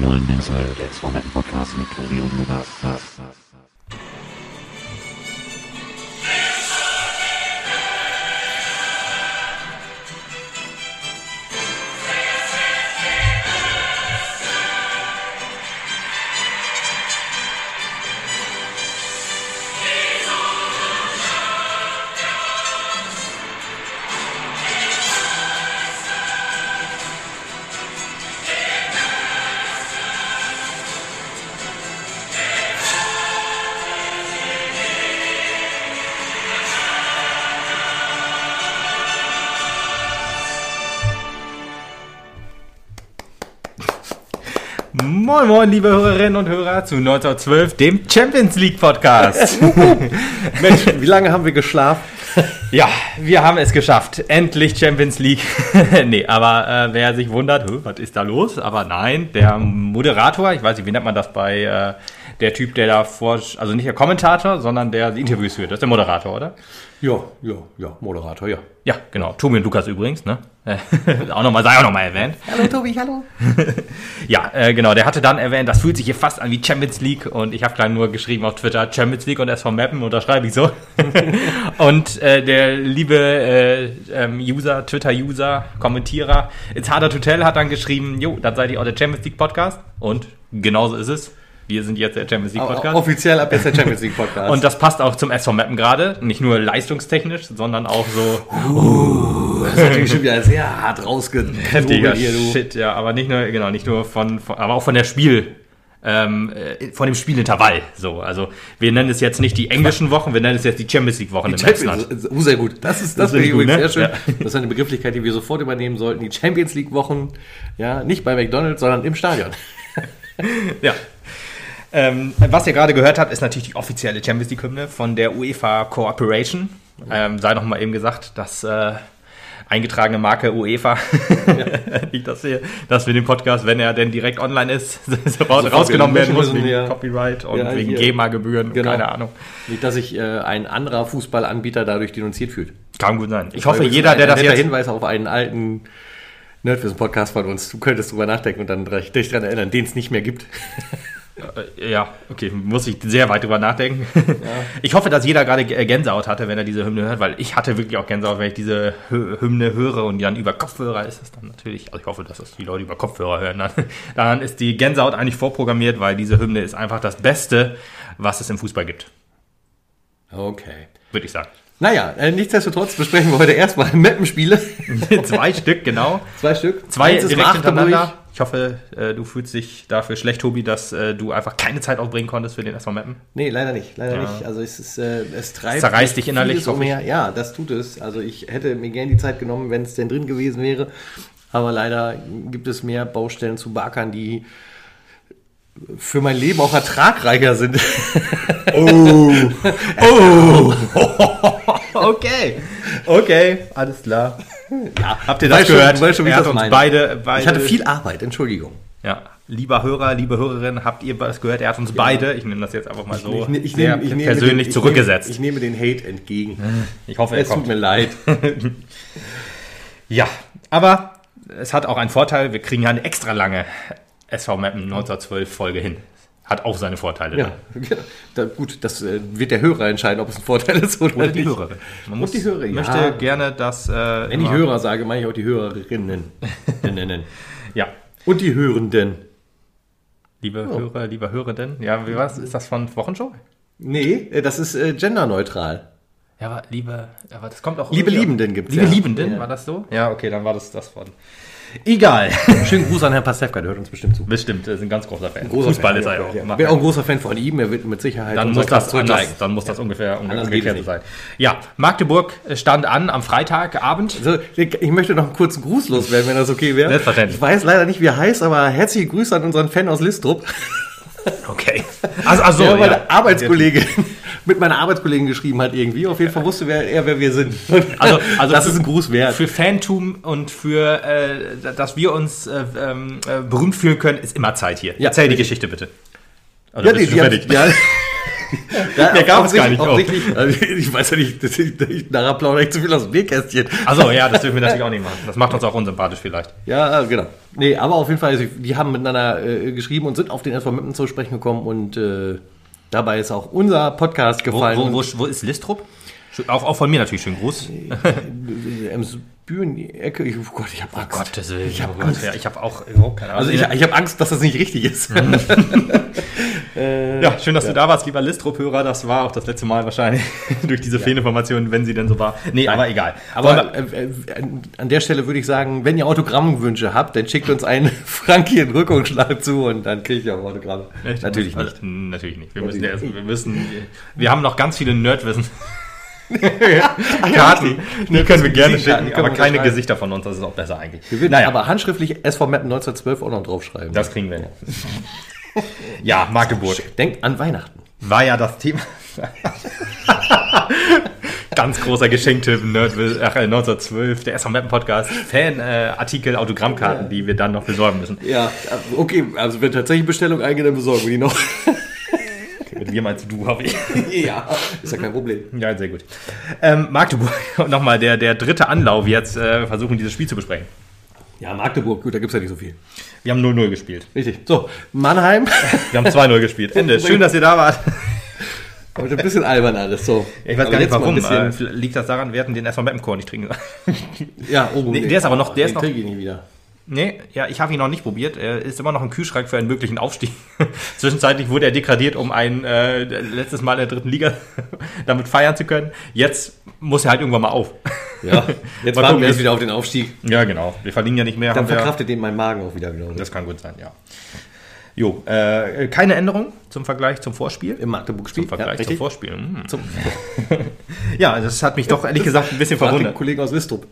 neuen Inside des Moment Podcast mit Tobi Moin Moin, liebe Hörerinnen und Hörer zu 1912, dem Champions League Podcast. Mensch, wie lange haben wir geschlafen? ja, wir haben es geschafft. Endlich Champions League. nee, aber äh, wer sich wundert, "Hö, was ist da los? Aber nein, der Moderator, ich weiß nicht, wie nennt man das bei äh, der Typ, der da vor, also nicht der Kommentator, sondern der die Interviews führt. Das ist der Moderator, oder? Ja, ja, ja, Moderator, ja. Ja, genau. Tobi und Lukas übrigens, ne? auch nochmal, sei auch nochmal erwähnt. Hallo Tobi, hallo. Ja, äh, genau, der hatte dann erwähnt, das fühlt sich hier fast an wie Champions League und ich habe klein nur geschrieben auf Twitter Champions League und SV Mappen und da schreibe ich so. und äh, der liebe äh, ähm, User, Twitter-User, Kommentierer, It's Harder to Tell hat dann geschrieben, jo, dann seid ihr auch der Champions League Podcast und genauso ist es. Wir sind jetzt der Champions League Podcast. Offiziell ab jetzt der Champions League Podcast. Und das passt auch zum SV Mappen gerade, nicht nur leistungstechnisch, sondern auch so das ist natürlich schon wieder sehr hart rausgeknobelt heftiger hier, du. Shit, ja, aber nicht nur, genau, nicht nur von, von aber auch von der Spiel, ähm, äh, von dem Spielintervall. So, also wir nennen es jetzt nicht die englischen Wochen, wir nennen es jetzt die Champions League Wochen im Champions, März. oh, sehr gut. Das ist, das, Das finde ich übrigens ne? sehr schön. Das ist eine Begrifflichkeit, die wir sofort übernehmen sollten. Die Champions League Wochen, ja, nicht bei McDonalds, sondern im Stadion. Ja. Ähm, was ihr gerade gehört habt, ist natürlich die offizielle Champions League Hymne von der UEFA Cooperation. Ähm, sei noch mal eben gesagt, dass äh, eingetragene Marke UEFA, nicht, dass wir, dass wir den Podcast, wenn er denn direkt online ist, sofort rausgenommen werden muss wegen ja. Copyright und Ja, wegen. GEMA-Gebühren, Genau. keine Ahnung. Nicht, dass sich äh, ein anderer Fußballanbieter dadurch denunziert fühlt. Kann gut sein. Ich hoffe, Übrigens jeder, der ein das jetzt Hinweis auf einen alten Nerdwissen-Podcast von uns. Du könntest drüber nachdenken und dann dich daran erinnern, den es nicht mehr gibt. Äh, Ja, okay, muss ich sehr weit drüber nachdenken. Ich hoffe, dass jeder gerade G- Gänsehaut hatte, wenn er diese Hymne hört, weil ich hatte wirklich auch Gänsehaut, wenn ich diese Hymne höre und dann über Kopfhörer ist es dann natürlich, also ich hoffe, dass das die Leute über Kopfhörer hören, dann, dann ist die Gänsehaut eigentlich vorprogrammiert, weil diese Hymne ist einfach das Beste, was es im Fußball gibt, Okay. würde ich sagen. Naja, äh, nichtsdestotrotz besprechen wir heute erstmal Mappenspiele. Zwei Stück, genau. Zwei Stück. Zwei Eins ist direkt hintereinander. Ich hoffe, äh, du fühlst dich dafür schlecht, Tobi, dass äh, du einfach keine Zeit aufbringen konntest für den SV Meppen. Nee, leider nicht, leider Ja. nicht. Also es ist, äh, es treibt Zerreißt dich innerlich, ich. umher. Ja, das tut es. Also ich hätte mir gern die Zeit genommen, wenn es denn drin gewesen wäre. Aber leider gibt es mehr Baustellen zu beackern, die für mein Leben auch ertragreicher sind. Okay, okay, alles klar. Ja, Habt ihr das schon- gehört? schon, wie er ich hat uns beide, beide. Ich hatte viel Arbeit, Entschuldigung. Ja, lieber Hörer, liebe Hörerin, habt ihr das gehört? Er hat uns beide, ich nehme das jetzt einfach mal so, Ich, ich, sehr nehme, ich persönlich den, zurückgesetzt. Nehme, ich nehme den Hate entgegen. ich hoffe, er Es tut mir leid. Ja, aber es hat auch einen Vorteil, wir kriegen ja eine extra lange SV Mappen 1912 Folge hin. Hat auch seine Vorteile. Ja, da, gut, das äh, wird der Hörer entscheiden, ob es ein Vorteil ist oder, Oder die nicht. Hörerin. Man muss, die Hörer, ja. möchte gerne, dass. Äh, Wenn ich Hörer sage, meine ich auch die Hörerinnen. Ja, Und die Hörenden. liebe Hörer, liebe Hörerinnen. Ja, wie was? Ist das von Wochenshow? Nee, äh, das ist äh, genderneutral. Ja, aber liebe, aber das kommt auch. Liebe Liebenden gibt's Liebe ja. Liebenden, Ja. war das so? Ja, okay, dann war das das von. Egal. Schönen Gruß an Herrn Pastewka, der hört uns bestimmt zu. Bestimmt, er ist ein ganz großer Fan. Großer Fußball Fan, ist er ja auch. ja. Wäre auch ein großer Fan von ihm, er wird mit Sicherheit dann muss, das anders, dann muss das ungefähr um- umgekehrt sein. Ja, Magdeburg stand an am Freitagabend. So, ich möchte noch einen kurzen Gruß loswerden, wenn das okay wäre. Selbstverständlich. Ich weiß leider nicht, wie er heißt, aber herzliche Grüße an unseren Fan aus Listrup. Okay. Also, also ja. meine Arbeitskollegin mit meiner Arbeitskollegin geschrieben hat irgendwie. Auf jeden Fall wusste wer, er, wer wir sind. Also, also das für- ist ein Gruß wert. Für Fantum und für, äh, dass wir uns äh, ähm, äh, berühmt fühlen können, ist immer Zeit hier. Ja. Erzähl die Geschichte bitte. Also Ja, die, die, fertig? ja, Ja, Mehr gab es gar nicht. Offensichtlich- Also ich weiß ja nicht, dass ich, ich nachher plaudere ich zu viel aus dem Bierkästchen. Also ja, das dürfen wir natürlich auch nicht machen. Das macht uns auch unsympathisch vielleicht. Ja, genau. Nee, aber auf jeden Fall, also die haben miteinander äh, geschrieben und sind auf den SV zu sprechen gekommen und äh, dabei ist auch unser Podcast Wo, gefallen. wo, wo, wo ist Listrup? Auch, auch von mir natürlich schön Gruß. Bühnen, die Ecke, ich, oh Gott, ich habe Angst. Gottes Willen. Ich hab oh Angst. ja, ich habe auch überhaupt keine Ahnung. Also ich, ich habe Angst, dass das nicht richtig ist. ja, schön, dass du da warst, lieber Listrup-Hörer. Das war auch das letzte Mal wahrscheinlich durch diese Fehlinformation, wenn sie denn so war. Nee, aber egal. Aber äh, äh, an der Stelle würde ich sagen, wenn ihr Autogrammwünsche habt, dann schickt uns einen Frankie in Rückumschlag zu und dann kriege ich auch Autogramme. Natürlich Also, nicht. Natürlich nicht. Wir müssen, Natürlich erst, wir müssen, wir haben noch ganz viele Nerdwissen. Karten, die können wir gerne schicken, aber keine. Gesichter von uns, das ist auch besser eigentlich. Wir würden Naja. aber handschriftlich SV Meppen 1912 auch noch draufschreiben. Das kriegen wir hin. Ja, Magdeburg. Denkt an Weihnachten. War ja das Thema. Ganz großer Geschenktipp, Nerd, ach, äh, 1912, der SV Mappen Podcast, Fan-Artikel, Autogrammkarten, die wir dann noch besorgen müssen. Ja, okay, also wenn tatsächlich Bestellung eingehen, dann besorgen wir die noch. Mit wir meinst du, hoffe ich. ja, ist ja kein Problem. Ja, sehr gut. Ähm, Magdeburg, nochmal der, der dritte Anlauf jetzt, äh, versuchen dieses Spiel zu besprechen. Ja, Magdeburg, gut, da gibt es ja nicht so viel. Wir haben 0-0 gespielt. Richtig. So, Mannheim. Wir haben 2-0 gespielt. Ende. Schön, dass ihr da wart. Heute ein bisschen albern alles. So. Ich weiß Aber gar nicht warum. Äh, liegt das daran, wir hatten den SV Mappencore nicht trinken. ja, oh, Nee, der ist aber noch- der ist den noch- krieg ich nicht wieder. Nee, ja, ich habe ihn noch nicht probiert. Er ist immer noch im Kühlschrank für einen möglichen Aufstieg. Zwischenzeitlich wurde er degradiert, um ein äh, letztes Mal in der dritten Liga damit feiern zu können. Jetzt muss er halt irgendwann mal auf. Ja, jetzt warten wir jetzt wieder auf den Aufstieg. Ja, genau. Wir verdienen ja nicht mehr. Dann verkraftet den mein Magen auch wieder, glaube ich. Das kann gut sein, ja. Jo, äh, keine Änderung zum Vergleich zum Vorspiel. Im Magdeburg-Spiel. Im Vergleich zum richtig. Vorspiel. Hm. Zum Ja, das hat mich doch ehrlich gesagt ein bisschen Frag den verwundert. Kollegen aus Wistrup.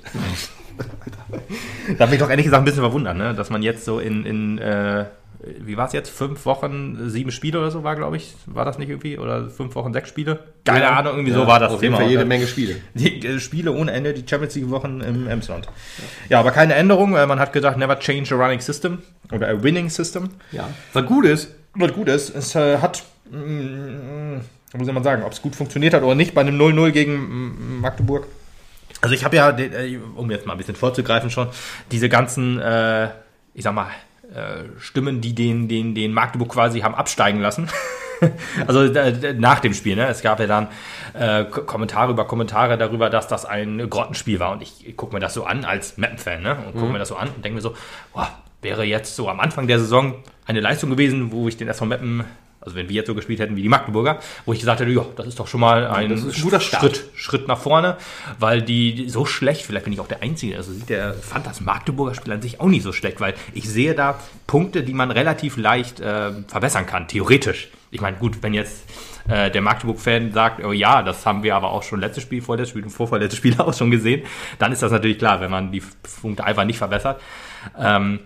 Das hat mich doch ehrlich gesagt ein bisschen verwundert, ne? dass man jetzt so in, in äh, wie war es jetzt? Fünf Wochen, sieben Spiele oder so war, glaube ich. War das nicht irgendwie? Oder fünf Wochen, sechs Spiele? Keine Ja. Ahnung, irgendwie Ja, so war das Auf jeden Thema. Fall jede Und, Menge Spiele. Die äh, Spiele ohne Ende, die Champions League Wochen im Emsland. Ja, aber keine Änderung. äh, Man hat gesagt, never change a running system oder a winning system. Ja. Was gut ist, Was gut ist, es äh, hat, wie soll man sagen, ob es gut funktioniert hat oder nicht bei einem 0-0 gegen Magdeburg. Also ich habe ja, äh, um jetzt mal ein bisschen vorzugreifen schon, diese ganzen, äh, ich sag mal, äh, Stimmen, die den, den, den Magdeburg quasi haben absteigen lassen. also äh, nach dem Spiel, ne? Es gab ja dann äh, Ko- Kommentare über Kommentare darüber, dass das ein Grottenspiel war. Und ich, gucke mir das so an als Mappen-Fan, ne? Und gucke mir das so an und denke mir so, boah, wäre jetzt so am Anfang der Saison eine Leistung gewesen, wo ich den SV Meppen, also wenn wir jetzt so gespielt hätten wie die Magdeburger, wo ich gesagt hätte, ja, das ist doch schon mal ein, guter. Schritt, Schritt nach vorne, weil die die so schlecht, vielleicht bin ich auch der Einzige, also sieht der, fand das Magdeburger Spiel an sich auch nicht so schlecht, weil ich sehe da Punkte, die man relativ leicht äh, verbessern kann, theoretisch. Ich meine, gut, wenn jetzt äh, der Magdeburg-Fan sagt, oh ja, das haben wir aber auch schon letztes Spiel, vorletztes Spiel und vorvorletztes Spiel auch schon gesehen, dann ist das natürlich klar, wenn man die Punkte einfach nicht verbessert. Ähm,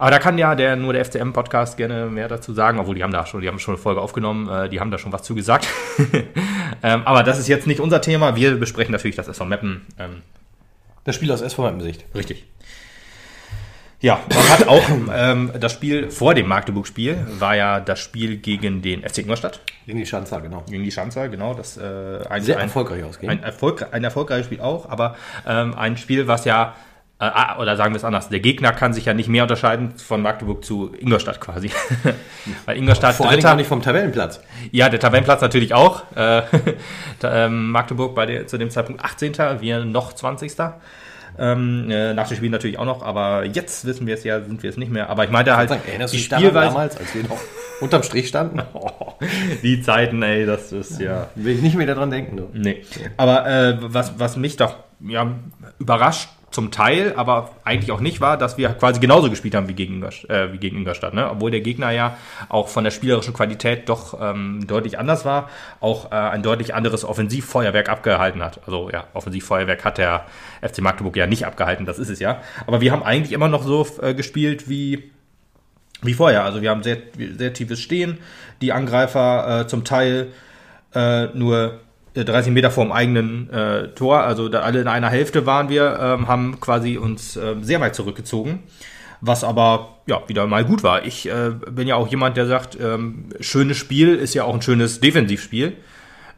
aber da kann ja der, nur der FCM-Podcast gerne mehr dazu sagen, obwohl die haben da schon, die haben schon eine Folge aufgenommen, äh, die haben da schon was zugesagt. ähm, aber das ist jetzt nicht unser Thema. Wir besprechen natürlich das SV Meppen. Ähm, das Spiel aus SV Meppen-Sicht. richtig. Ja, man hat auch ähm, das Spiel vor dem Magdeburg-Spiel war ja das Spiel gegen den FC Ingolstadt, In die Schanzer, genau. gegen die Schanzer, genau. Das äh, ein, Sehr ein, erfolgreich ausging. ein, Erfolg, ein erfolgreiches Spiel auch, aber ähm, ein Spiel, was ja, äh, ah, oder sagen wir es anders, der Gegner kann sich ja nicht mehr unterscheiden von Magdeburg zu Ingolstadt quasi. Weil Ingolstadt Vor allem nicht vom Tabellenplatz. ja, der Tabellenplatz natürlich auch. Äh, ähm, Magdeburg bei der, zu dem Zeitpunkt 18. Wir noch 20. Ähm, äh, nach dem Spiel natürlich auch noch, aber jetzt wissen wir es ja, sind wir es nicht mehr. Aber ich meinte halt, Erinnerst du die dich daran Spielweise, damals, als wir noch unterm Strich standen? die Zeiten, ey, das ist ja Will ich nicht mehr daran denken. Du. Nee. Aber äh, was, was mich doch ja, überrascht, zum Teil, aber eigentlich auch nicht war, dass wir quasi genauso gespielt haben wie gegen, Ingolstadt, äh, wie gegen Ingolstadt. Ne? Obwohl der Gegner ja auch von der spielerischen Qualität doch ähm, deutlich anders war, auch äh, ein deutlich anderes Offensivfeuerwerk abgehalten hat. Also ja, Offensivfeuerwerk hat der FC Magdeburg ja nicht abgehalten, das ist es ja. Aber wir haben eigentlich immer noch so äh, gespielt wie wie vorher. Also wir haben sehr, sehr tiefes Stehen. Die Angreifer äh, zum Teil äh, nur 30 Meter vorm eigenen äh, Tor, also da alle in einer Hälfte waren wir, ähm, haben quasi uns äh, sehr weit zurückgezogen. was aber ja wieder mal gut war. Ich äh, bin ja auch jemand, der sagt, ähm, schönes Spiel ist ja auch ein schönes Defensivspiel.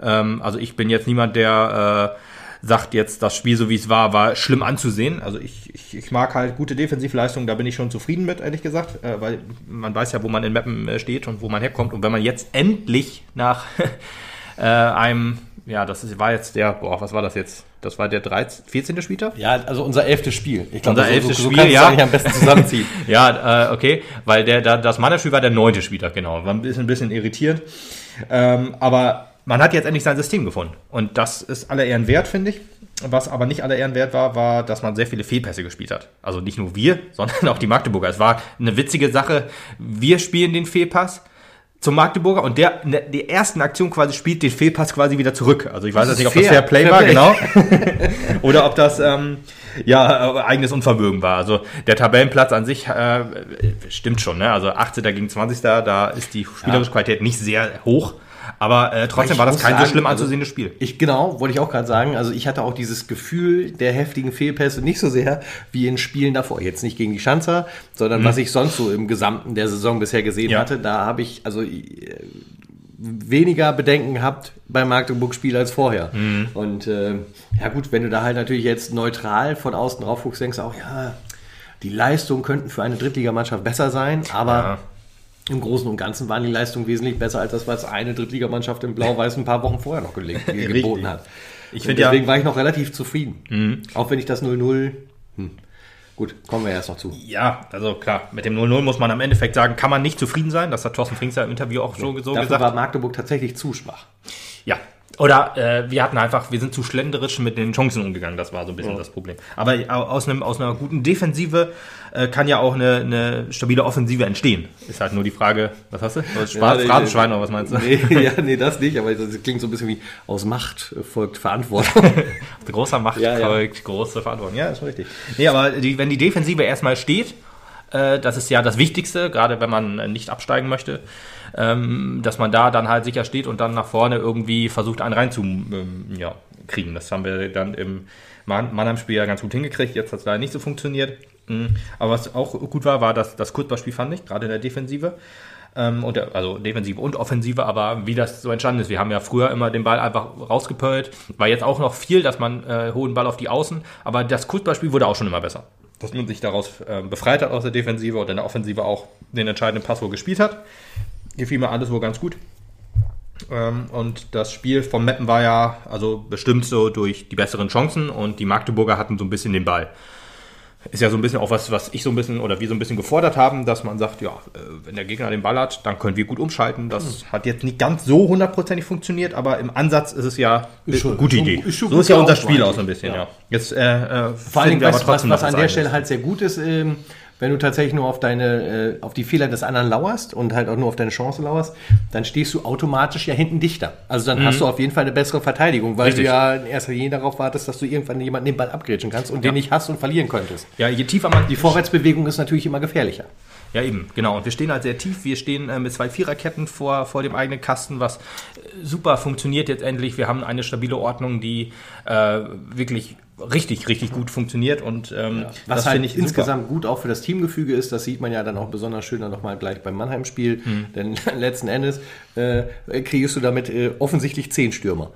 Ähm, also ich bin jetzt niemand, der äh, sagt jetzt, das Spiel so wie es war, war schlimm anzusehen. Also ich, ich, ich mag halt gute Defensivleistungen, da bin ich schon zufrieden mit, ehrlich gesagt, äh, weil man weiß ja, wo man in Mappen äh, steht und wo man herkommt. Und wenn man jetzt endlich nach äh, einem, ja, das ist, war jetzt der, boah, was war das jetzt? Das war der 13, 14. Spieltag? Ja, also unser elftes Spiel. Ich Unser elftes so, so Spiel, ja. am besten zusammenziehen. Ja, äh, okay, weil der, da, das Mannspiel war der neunte Spieltag, genau. War ein bisschen, ein bisschen irritiert. Ähm, aber man hat jetzt endlich sein System gefunden. Und das ist aller Ehren wert, finde ich. Was aber nicht aller Ehren wert war, war, dass man sehr viele Fehlpässe gespielt hat. Also nicht nur wir, sondern auch die Magdeburger. Es war eine witzige Sache. Wir spielen den Fehlpass zum Magdeburger und der in der die ersten Aktion quasi spielt den Fehlpass quasi wieder zurück. Also ich weiß jetzt nicht, ob das fair. Fair Play Fair war, genau. Oder ob das ähm, ja äh, eigenes Unvermögen war. Also der Tabellenplatz an sich äh, stimmt schon. Ne? Also 18. gegen 20. Da ist die spielerische Qualität nicht sehr hoch. Aber äh, trotzdem war das kein so sagen, schlimm also anzusehendes Spiel. Ich genau, wollte ich auch gerade sagen. Also ich hatte auch dieses Gefühl der heftigen Fehlpässe nicht so sehr wie in Spielen davor. Jetzt nicht gegen die Schanzer, sondern was ich sonst so im Gesamten der Saison bisher gesehen Ja. hatte. Da habe ich also äh, weniger Bedenken gehabt beim Magdeburg-Spiel als vorher. Und äh, ja gut, wenn du da halt natürlich jetzt neutral von außen drauf guckst, denkst du auch, ja, die Leistungen könnten für eine Drittligamannschaft besser sein, aber Ja. Im Großen und Ganzen waren die Leistungen wesentlich besser als das, was eine Drittligamannschaft in Blau-Weiß ein paar Wochen vorher noch gelegt, geboten hat. Ich Und finde ja- Mhm. deswegen war ich noch relativ zufrieden. Auch wenn ich das 0-0. Hm. Gut, kommen wir erst noch zu. Ja, also klar, mit dem 0-0 muss man am Endeffekt sagen, kann man nicht zufrieden sein. Das hat Thorsten Frings ja im Interview auch so, so Dafür gesagt. war Magdeburg tatsächlich zu schwach. Ja. Oder äh, wir hatten einfach, wir sind zu schlenderisch mit den Chancen umgegangen, das war so ein bisschen das Problem. Aber au- aus, einem, aus einer guten Defensive äh, kann ja auch eine, eine stabile Offensive entstehen. Ist halt nur die Frage, was hast du? Nee, Phrasenschwein oder was meinst du? Nee, ja, nee, das nicht, aber das klingt so ein bisschen wie aus Macht folgt Verantwortung. Großer Macht Ja, ja. folgt große Verantwortung. Ja, ist schon richtig. Nee, aber die, wenn die Defensive erstmal steht, das ist ja das Wichtigste, gerade wenn man äh, nicht absteigen möchte, ähm, dass man da dann halt sicher steht und dann nach vorne irgendwie versucht, einen rein zu ähm, ja. Das haben wir dann im Mann- Mannheim-Spiel ja ganz gut hingekriegt. Jetzt hat es leider nicht so funktioniert. Mhm. Aber was auch gut war, war das, das Kurzballspiel, fand ich, gerade in der Defensive. Ähm, und also Defensive und Offensive, aber wie das so entstanden ist. Wir haben ja früher immer den Ball einfach rausgepölt. War jetzt auch noch viel, dass man äh, hohen Ball auf die Außen, aber das Kurzballspiel wurde auch schon immer besser. Dass man sich daraus äh, befreit hat aus der Defensive und in der Offensive auch den entscheidenden Pass wohl gespielt hat. Gefiel mir alles wohl ganz gut. Ähm, und das Spiel von Meppen war ja also bestimmt so durch die besseren Chancen und die Magdeburger hatten so ein bisschen den Ball. Ist ja so ein bisschen auch was, was ich so ein bisschen oder wir so ein bisschen gefordert haben, dass man sagt, ja, äh, wenn der Gegner den Ball hat, dann können wir gut umschalten. Das hat jetzt nicht ganz so hundertprozentig funktioniert, aber im Ansatz ist es ja eine gute Idee. ist so ist ja unser Spiel auch so ein bisschen, ja. Ja. Jetzt äh, äh, Vor allem, aber was, was, trotzdem was noch an der. Stelle halt sehr gut ist, ähm, wenn du tatsächlich nur auf deine, äh, auf die Fehler des anderen lauerst und halt auch nur auf deine Chance lauerst, dann stehst du automatisch ja hinten dichter. Also dann hast du auf jeden Fall eine bessere Verteidigung, weil Mhm. Richtig. du ja in erster Linie darauf wartest, dass du irgendwann jemanden den Ball abgrätschen kannst und Ja. den nicht hast und verlieren könntest. Ja, je tiefer man Die Vorwärtsbewegung ist natürlich immer gefährlicher. Ja, eben, genau. Und wir stehen halt sehr tief. Wir stehen äh, mit zwei Viererketten vor, vor dem eigenen Kasten, was äh, super funktioniert jetzt endlich. Wir haben eine stabile Ordnung, die äh, wirklich richtig, richtig gut funktioniert. Und ähm, Was das halt finde ich super. insgesamt gut auch für das Teamgefüge ist, das sieht man ja dann auch besonders schön dann nochmal gleich beim Mannheim-Spiel. Hm. Denn letzten Endes äh, kriegst du damit äh, offensichtlich zehn Stürmer.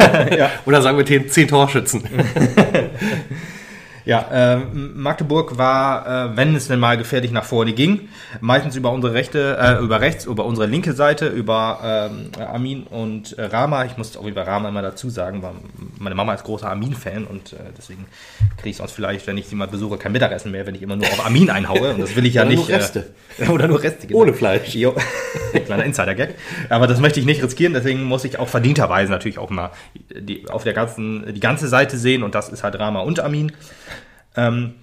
Oder sagen wir zehn, zehn Torschützen. Ja, ähm, Magdeburg war, äh, wenn es denn mal gefährlich nach vorne ging, meistens über unsere rechte, äh, über rechts, über unsere linke Seite, über ähm, Armin und äh, Rama. Ich muss auch über Rama immer dazu sagen, weil meine Mama ist großer Armin-Fan und äh, deswegen kriege ich sonst vielleicht, wenn ich sie mal besuche, kein Mittagessen mehr, wenn ich immer nur auf Armin einhaue. Und das will ich ja Oder nicht. nur Reste. Äh, oder nur Reste. genau. Ohne Fleisch. Jo. Kleiner Insider-Gag. Aber das möchte ich nicht riskieren, deswegen muss ich auch verdienterweise natürlich auch mal die, auf der ganzen, die ganze Seite sehen und das ist halt Rama und Armin. Ähm,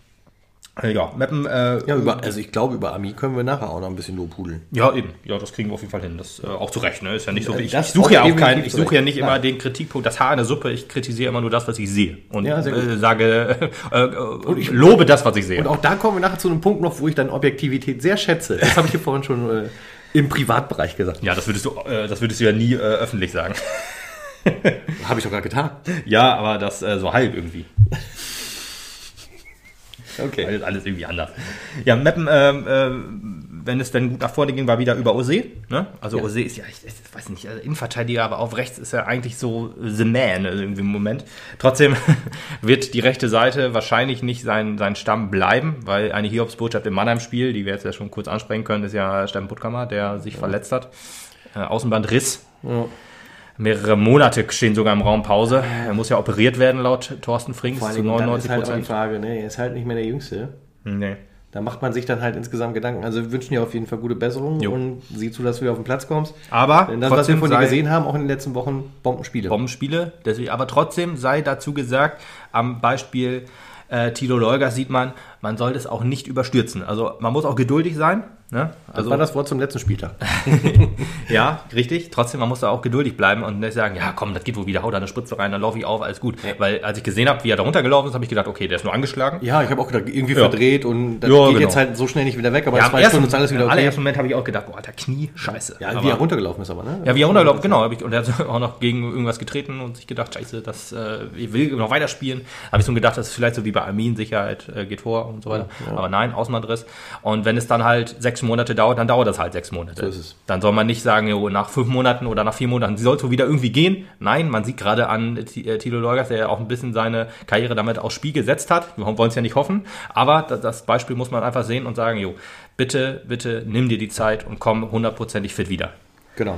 äh, ja, Mappen, äh, Ja, über, also ich glaube, über Ami können wir nachher auch noch ein bisschen lobhudeln. ja, eben. Ja, das kriegen wir auf jeden Fall hin. Das äh, auch zu Recht, ne? Ist ja nicht so, Ja, ich, ich suche ja auch keinen, ich suche ja nicht immer Nein. den Kritikpunkt, das Haar in der Suppe, ich kritisiere immer nur das, was ich sehe. Und Ja, äh, sage, äh, äh, ich lobe das, was ich sehe. Und auch da kommen wir nachher zu einem Punkt noch, wo ich dann Objektivität sehr schätze. Das habe ich hier vorhin schon äh, im Privatbereich gesagt. ja, das würdest du, äh, das würdest du ja nie äh, öffentlich sagen. Habe ich doch gerade getan. Ja, aber das äh, so halb irgendwie. Okay. Weil ist alles irgendwie anders. Ja, Meppen, ähm, ähm, wenn es dann gut nach vorne ging, war wieder über Ose. Ne? Also Ja. Ose ist ja, ich, ich weiß nicht, also Innenverteidiger, aber auf rechts ist er eigentlich so the man irgendwie im Moment. Trotzdem wird die rechte Seite wahrscheinlich nicht sein, sein Stamm bleiben, weil eine Hiobsbotschaft im Mannheim-Spiel, die wir jetzt ja schon kurz ansprechen können, ist ja Steffen Puttkammer, der sich verletzt hat. Äh, Außenbandriss. Ja. Mehrere Monate stehen sogar im Raum Pause. Er muss ja operiert werden, laut Thorsten Frings, zu Dingen, dann 99 ist halt die Prozent. Frage, ne, er ist halt nicht mehr der Jüngste. Nee. Da macht man sich dann halt insgesamt Gedanken. Also wir wünschen dir auf jeden Fall gute Besserung Jo. und sieh zu, dass du wieder auf den Platz kommst. Aber Denn das, was wir von dir gesehen haben, auch in den letzten Wochen, Bombenspiele. Bombenspiele. Deswegen, aber trotzdem sei dazu gesagt, am Beispiel äh, Tilo Leuger sieht man, man sollte es auch nicht überstürzen. Also man muss auch geduldig sein. Ne? Das Also, war das Wort zum letzten Spieltag. ja, richtig. Trotzdem, man muss da auch geduldig bleiben und nicht sagen, ja komm, das geht wohl wieder, hau da eine Spritze rein, dann laufe ich auf, alles gut. Weil als ich gesehen habe, wie er da runtergelaufen ist, habe ich gedacht, okay, der ist nur angeschlagen. Ja, ich habe auch gedacht, irgendwie Ja. verdreht und das Ja, geht genau. jetzt halt so schnell nicht wieder weg, aber Ja, im zwei ersten, alles wieder im okay. allerersten Moment habe ich auch gedacht, boah, alter Knie, scheiße. Ja, Aber- wie er runtergelaufen ist aber, ne? Ja, wie er runtergelaufen, genau. Ich, und er hat auch noch gegen irgendwas getreten und sich gedacht, scheiße, das äh, ich will noch weiterspielen. Habe ich so gedacht, das ist vielleicht so wie bei Armin, Sicherheit äh, geht vor und so weiter. Aber nein, Außenbandriss. Und wenn es dann halt sechs Monate dauert, dann dauert das halt sechs Monate. So ist es. Dann soll man nicht sagen, jo, nach fünf Monaten oder nach vier Monaten soll es wohl wieder irgendwie gehen. Nein, man sieht gerade an T- äh, Thilo Leugers, der ja auch ein bisschen seine Karriere damit aufs Spiel gesetzt hat. Wir wollen es ja nicht hoffen. Aber das, Beispiel muss man einfach sehen und sagen, jo, bitte, bitte nimm dir die Zeit und komm hundertprozentig fit wieder. Genau.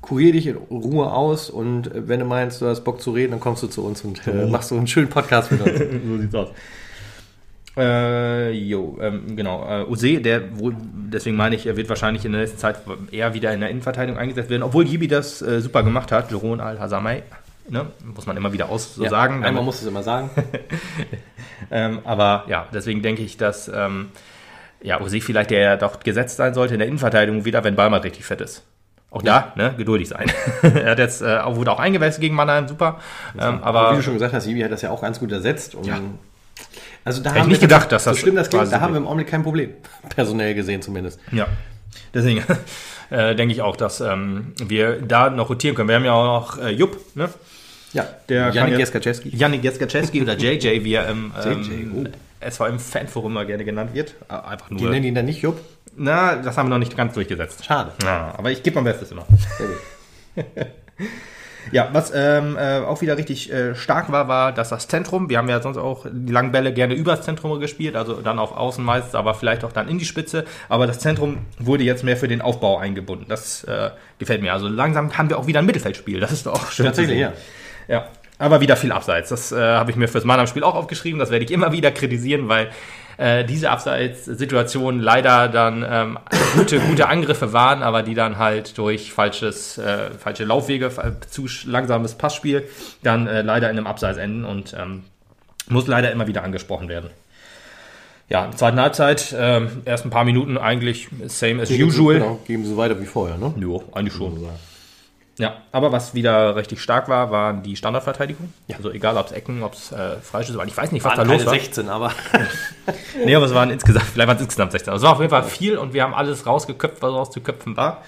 Kurier dich in Ruhe aus und äh, wenn du meinst, du hast Bock zu reden, dann kommst du zu uns und äh, machst so einen schönen Podcast mit uns. so sieht's aus. Äh, jo, ähm, genau. Äh, Ose, der wohl, deswegen meine ich, er wird wahrscheinlich in der nächsten Zeit eher wieder in der Innenverteidigung eingesetzt werden, obwohl Gibi das äh, super gemacht hat, Jeroen Al-Hazamay. Ne? Muss man immer wieder aus so Ja, sagen. Einmal muss es immer sagen. ähm, aber ja, deswegen denke ich, dass ähm, ja, Ose vielleicht der doch gesetzt sein sollte in der Innenverteidigung wieder, wenn Balmer richtig fit ist. Auch da, ne, geduldig sein. er hat jetzt, äh, wurde auch eingewechselt gegen Mannheim, super. Ähm, Aber aber wie du schon gesagt hast, Jibi hat das ja auch ganz gut ersetzt. Und Ja. Also da Hätte ich nicht wir- gedacht, dass das so schlimm das klingt, da haben wir im Augenblick kein Problem. Personell gesehen zumindest. Ja, deswegen äh, denke ich auch, dass ähm, wir da noch rotieren können. Wir haben ja auch noch äh, Jupp, ne? Ja, Der Janik ja- Jeskaczewski. Janik Jeskaczewski oder JJ, wie er im ähm, SVM-Fanforum mal gerne genannt wird. Äh, Einfach Die nur. nennen ihn dann nicht Jupp. Na, das haben wir noch nicht ganz durchgesetzt. Schade. Ja, aber ich gebe mein Bestes immer. Sehr gut. Ja, was ähm, äh, auch wieder richtig äh, stark war, war, dass das Zentrum, wir haben ja sonst auch die langen Bälle gerne übers Zentrum gespielt, also dann auf Außen meistens, aber vielleicht auch dann in die Spitze. Aber das Zentrum wurde jetzt mehr für den Aufbau eingebunden. Das äh, gefällt mir. Also langsam haben wir auch wieder ein Mittelfeldspiel. Das ist doch auch schön. Tatsächlich, ja. Ja, aber wieder viel Abseits. Das äh, habe ich mir fürs Mannheim-Spiel auch aufgeschrieben. Das werde ich immer wieder kritisieren, weil äh, diese Abseits-Situationen leider dann ähm, gute, gute Angriffe waren, aber die dann halt durch falsches, äh, falsche Laufwege, zu langsames Passspiel dann äh, leider in einem Abseits enden und ähm, muss leider immer wieder angesprochen werden. Ja, in der zweiten Halbzeit, ähm, erst ein paar Minuten eigentlich same as usual. Genau, geben sie weiter wie vorher, ne? Jo, eigentlich schon. Ja, aber was wieder richtig stark war, war die Standardverteidigung. Also egal, ob es Ecken, ob es äh, Freischüsse waren. Ich weiß nicht, was da los war. 16, aber Nee, aber es waren insgesamt, vielleicht waren es insgesamt 16. Also es war auf jeden Fall viel und wir haben alles rausgeköpft, was rauszuköpfen war.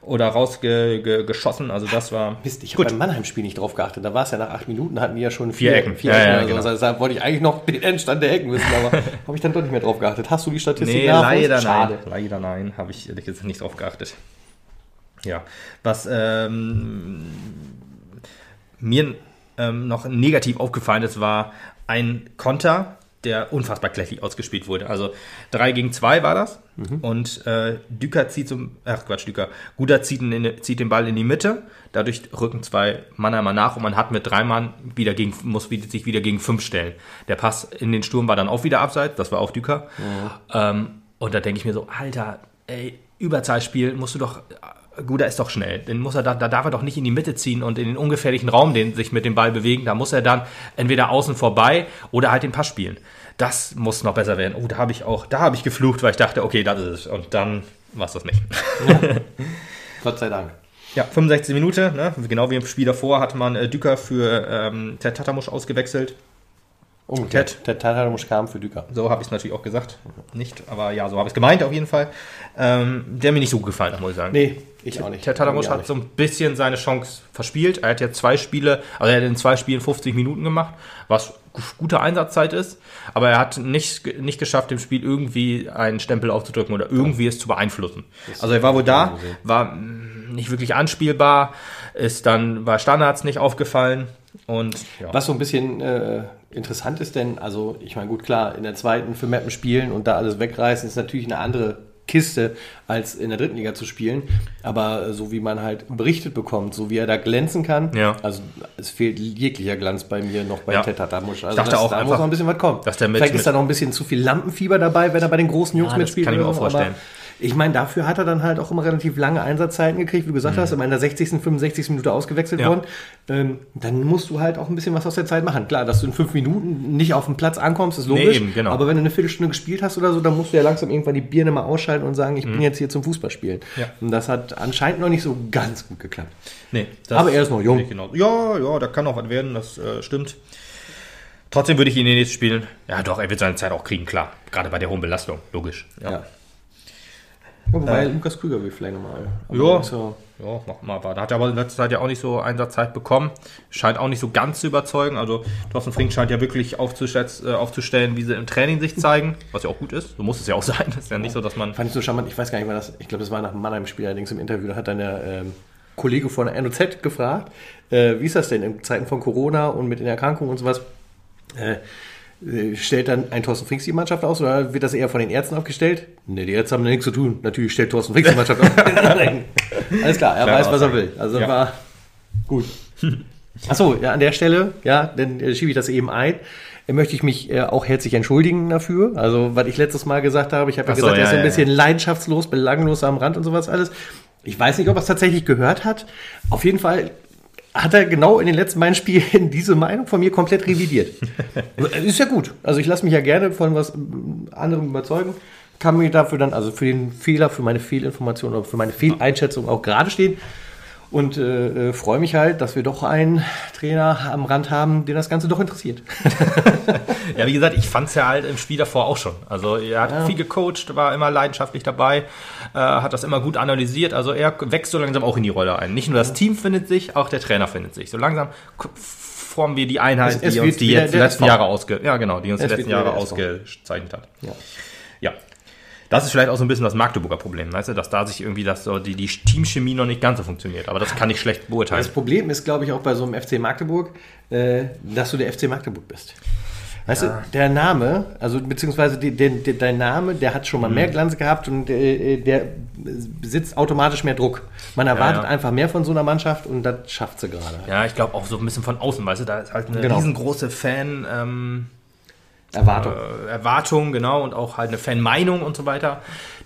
Oder rausgeschossen. Also das war Mist, ich habe beim Mannheim-Spiel nicht drauf geachtet. Da war es ja nach acht Minuten, hatten die ja schon Vier Ecken. Vier Ja, Ecken ja, genau. Also Deshalb wollte ich eigentlich noch den Endstand der Ecken wissen, aber habe ich dann doch nicht mehr drauf geachtet. Hast du die Statistik Nee, leider Schade. nein. Leider nein, habe ich ehrlich gesagt nicht drauf geachtet. Ja, was ähm, mir ähm, noch negativ aufgefallen ist, war ein Konter, der unfassbar kläglich ausgespielt wurde. Also 3 gegen 2 war das. Und äh, Düker zieht zum, ach Quatsch, Düker, Guder zieht, in, zieht den Ball in die Mitte. Dadurch rücken zwei Mannheimer nach und man hat mit drei Mann wieder gegen, muss sich wieder gegen fünf stellen. Der Pass in den Sturm war dann auch wieder abseits, das war auch Düker. Ähm, und da denke ich mir so, Alter, ey, Überzahlspiel musst du doch, Guder ist doch schnell. Den muss er da, da darf er doch nicht in die Mitte ziehen und in den ungefährlichen Raum, den sich mit dem Ball bewegen. Da muss er dann entweder außen vorbei oder halt den Pass spielen. Das muss noch besser werden. Oh, da habe ich auch, da habe ich geflucht, weil ich dachte, okay, das ist es. Und dann war es das nicht. Gott sei Dank. Ja, 65 Minute, ne? genau wie im Spiel davor, hat man äh, Düker für ähm, Ted Tatamusch ausgewechselt. Umgekehrt. Ted Tatamusch kam für Düker. So habe ich es natürlich auch gesagt. Nicht, aber ja, so habe ich es gemeint auf jeden Fall. Ähm, der mir nicht so gefallen hat, muss ich sagen. Nee, ich auch nicht. Ted auch hat so ein bisschen seine Chance verspielt. Er hat ja zwei Spiele, also er hat in zwei Spielen 50 Minuten gemacht, was gu- gute Einsatzzeit ist. Aber er hat nicht, nicht geschafft, dem Spiel irgendwie einen Stempel aufzudrücken oder irgendwie es zu beeinflussen. Also er war wohl da, war mm, nicht wirklich anspielbar, ist dann bei Standards nicht aufgefallen und ja. Was so ein bisschen äh, interessant ist, denn, also ich meine, gut, klar, in der zweiten für Mappen spielen und da alles wegreißen, ist natürlich eine andere Kiste, als in der dritten Liga zu spielen. Aber so wie man halt berichtet bekommt, so wie er da glänzen kann, Ja. also es fehlt jeglicher Glanz bei mir noch bei Ja. Tetatamusch. Also dachte das, auch da einfach, muss noch ein bisschen was kommen. dass der mit- Vielleicht mit- ist da noch ein bisschen zu viel Lampenfieber dabei, wenn er bei den großen Jungs Ja, das mitspielt. kann ich mir auch vorstellen. Aber ich meine, dafür hat er dann halt auch immer relativ lange Einsatzzeiten gekriegt, wie du gesagt hast, immer in der 60., 65. Minute ausgewechselt Mhm. Ja. worden. Ähm, dann musst du halt auch ein bisschen was aus der Zeit machen. Klar, dass du in fünf Minuten nicht auf den Platz ankommst, ist logisch. eben, genau. Aber wenn du eine Viertelstunde gespielt hast oder so, dann musst du ja langsam irgendwann die Birne mal ausschalten und sagen, ich bin jetzt hier zum Fußballspielen. Mhm. Ja. Und das hat anscheinend noch nicht so ganz gut geklappt. Nee, das Aber er ist noch jung. Genau. Ja, ja, da kann noch was werden, das äh, stimmt. Trotzdem würde ich ihn in den nächsten Spielen, ja doch, er wird seine Zeit auch kriegen, klar. Gerade bei der hohen Belastung, logisch. Ja. ja wobei Lukas Krüger will vielleicht nochmal. Ja. ist So, Ja, mach mal. Aber da hat er aber in letzter Zeit ja auch nicht so Einsatzzeit bekommen. Scheint auch nicht so ganz zu überzeugen. Also Thorsten Frink scheint ja wirklich äh, aufzustellen, wie sie im Training sich zeigen. Was ja auch gut ist. So muss es ja auch sein. ist ja nicht so, dass man... fand ich so charmant. Ich weiß gar nicht, wann das, ich glaube, das war nach dem Mannheim-Spiel allerdings im Interview, da hat dann der ähm, Kollege von der NOZ gefragt, äh, wie ist das denn in Zeiten von Corona und mit den Erkrankungen und sowas? Äh, äh, stellt dann ein Thorsten Frings die Mannschaft aus oder wird das eher von den Ärzten aufgestellt? Ne, die Ärzte haben da nichts zu tun. Natürlich stellt Thorsten Frings die Mannschaft auf. Alles klar, er Klare weiß, was er will. Also Ja. war gut. Achso, ja, an der Stelle, ja, dann äh, schiebe ich das eben ein. Äh, Möchte ich mich äh, auch herzlich entschuldigen dafür. Also, was ich letztes Mal gesagt habe, ich habe ja so, gesagt, er ja, ist so ein ja, bisschen leidenschaftslos, belanglos am Rand und sowas alles. Ich weiß nicht, ob er es tatsächlich gehört hat. Auf jeden Fall hat er genau in den letzten beiden Spielen diese Meinung von mir komplett revidiert. ist ja gut. Also ich lasse mich ja gerne von was ähm, anderem überzeugen. Kann mir dafür dann, also für den Fehler, für meine Fehlinformation oder für meine Fehleinschätzung auch gerade stehen. Und äh, äh, freue mich halt, dass wir doch einen Trainer am Rand haben, den das Ganze doch interessiert. Ja, wie gesagt, ich fand es ja halt im Spiel davor auch schon. Also er hat viel gecoacht, war immer leidenschaftlich dabei, äh, hat das immer gut analysiert. Also er wächst so langsam auch in die Rolle ein. Nicht nur das Team findet sich, auch der Trainer findet sich. So langsam formen wir die Einheit, Es- es die uns die letzten SV. Jahre ausge ja genau, die uns Es die letzten Jahre ausgezeichnet hat. Ja. Ja. Das ist vielleicht auch so ein bisschen das Magdeburger Problem, weißt du, dass da sich irgendwie das so die, die Teamchemie noch nicht ganz so funktioniert. Aber das kann ich schlecht beurteilen. Das Problem ist, glaube ich, auch bei so einem FC Magdeburg, äh, dass du der FC Magdeburg bist. Weißt du, der Name, also beziehungsweise die, der, der, dein Name, der hat schon mal Mhm. mehr Glanz gehabt und äh, der besitzt automatisch mehr Druck. Man erwartet ja. einfach mehr von so einer Mannschaft und das schafft sie gerade. Ja, ich glaube auch so ein bisschen von außen, weißt du, da ist halt eine Genau. riesengroße Fan, ähm, Erwartung. äh, Erwartung, genau, und auch halt eine Fanmeinung und so weiter,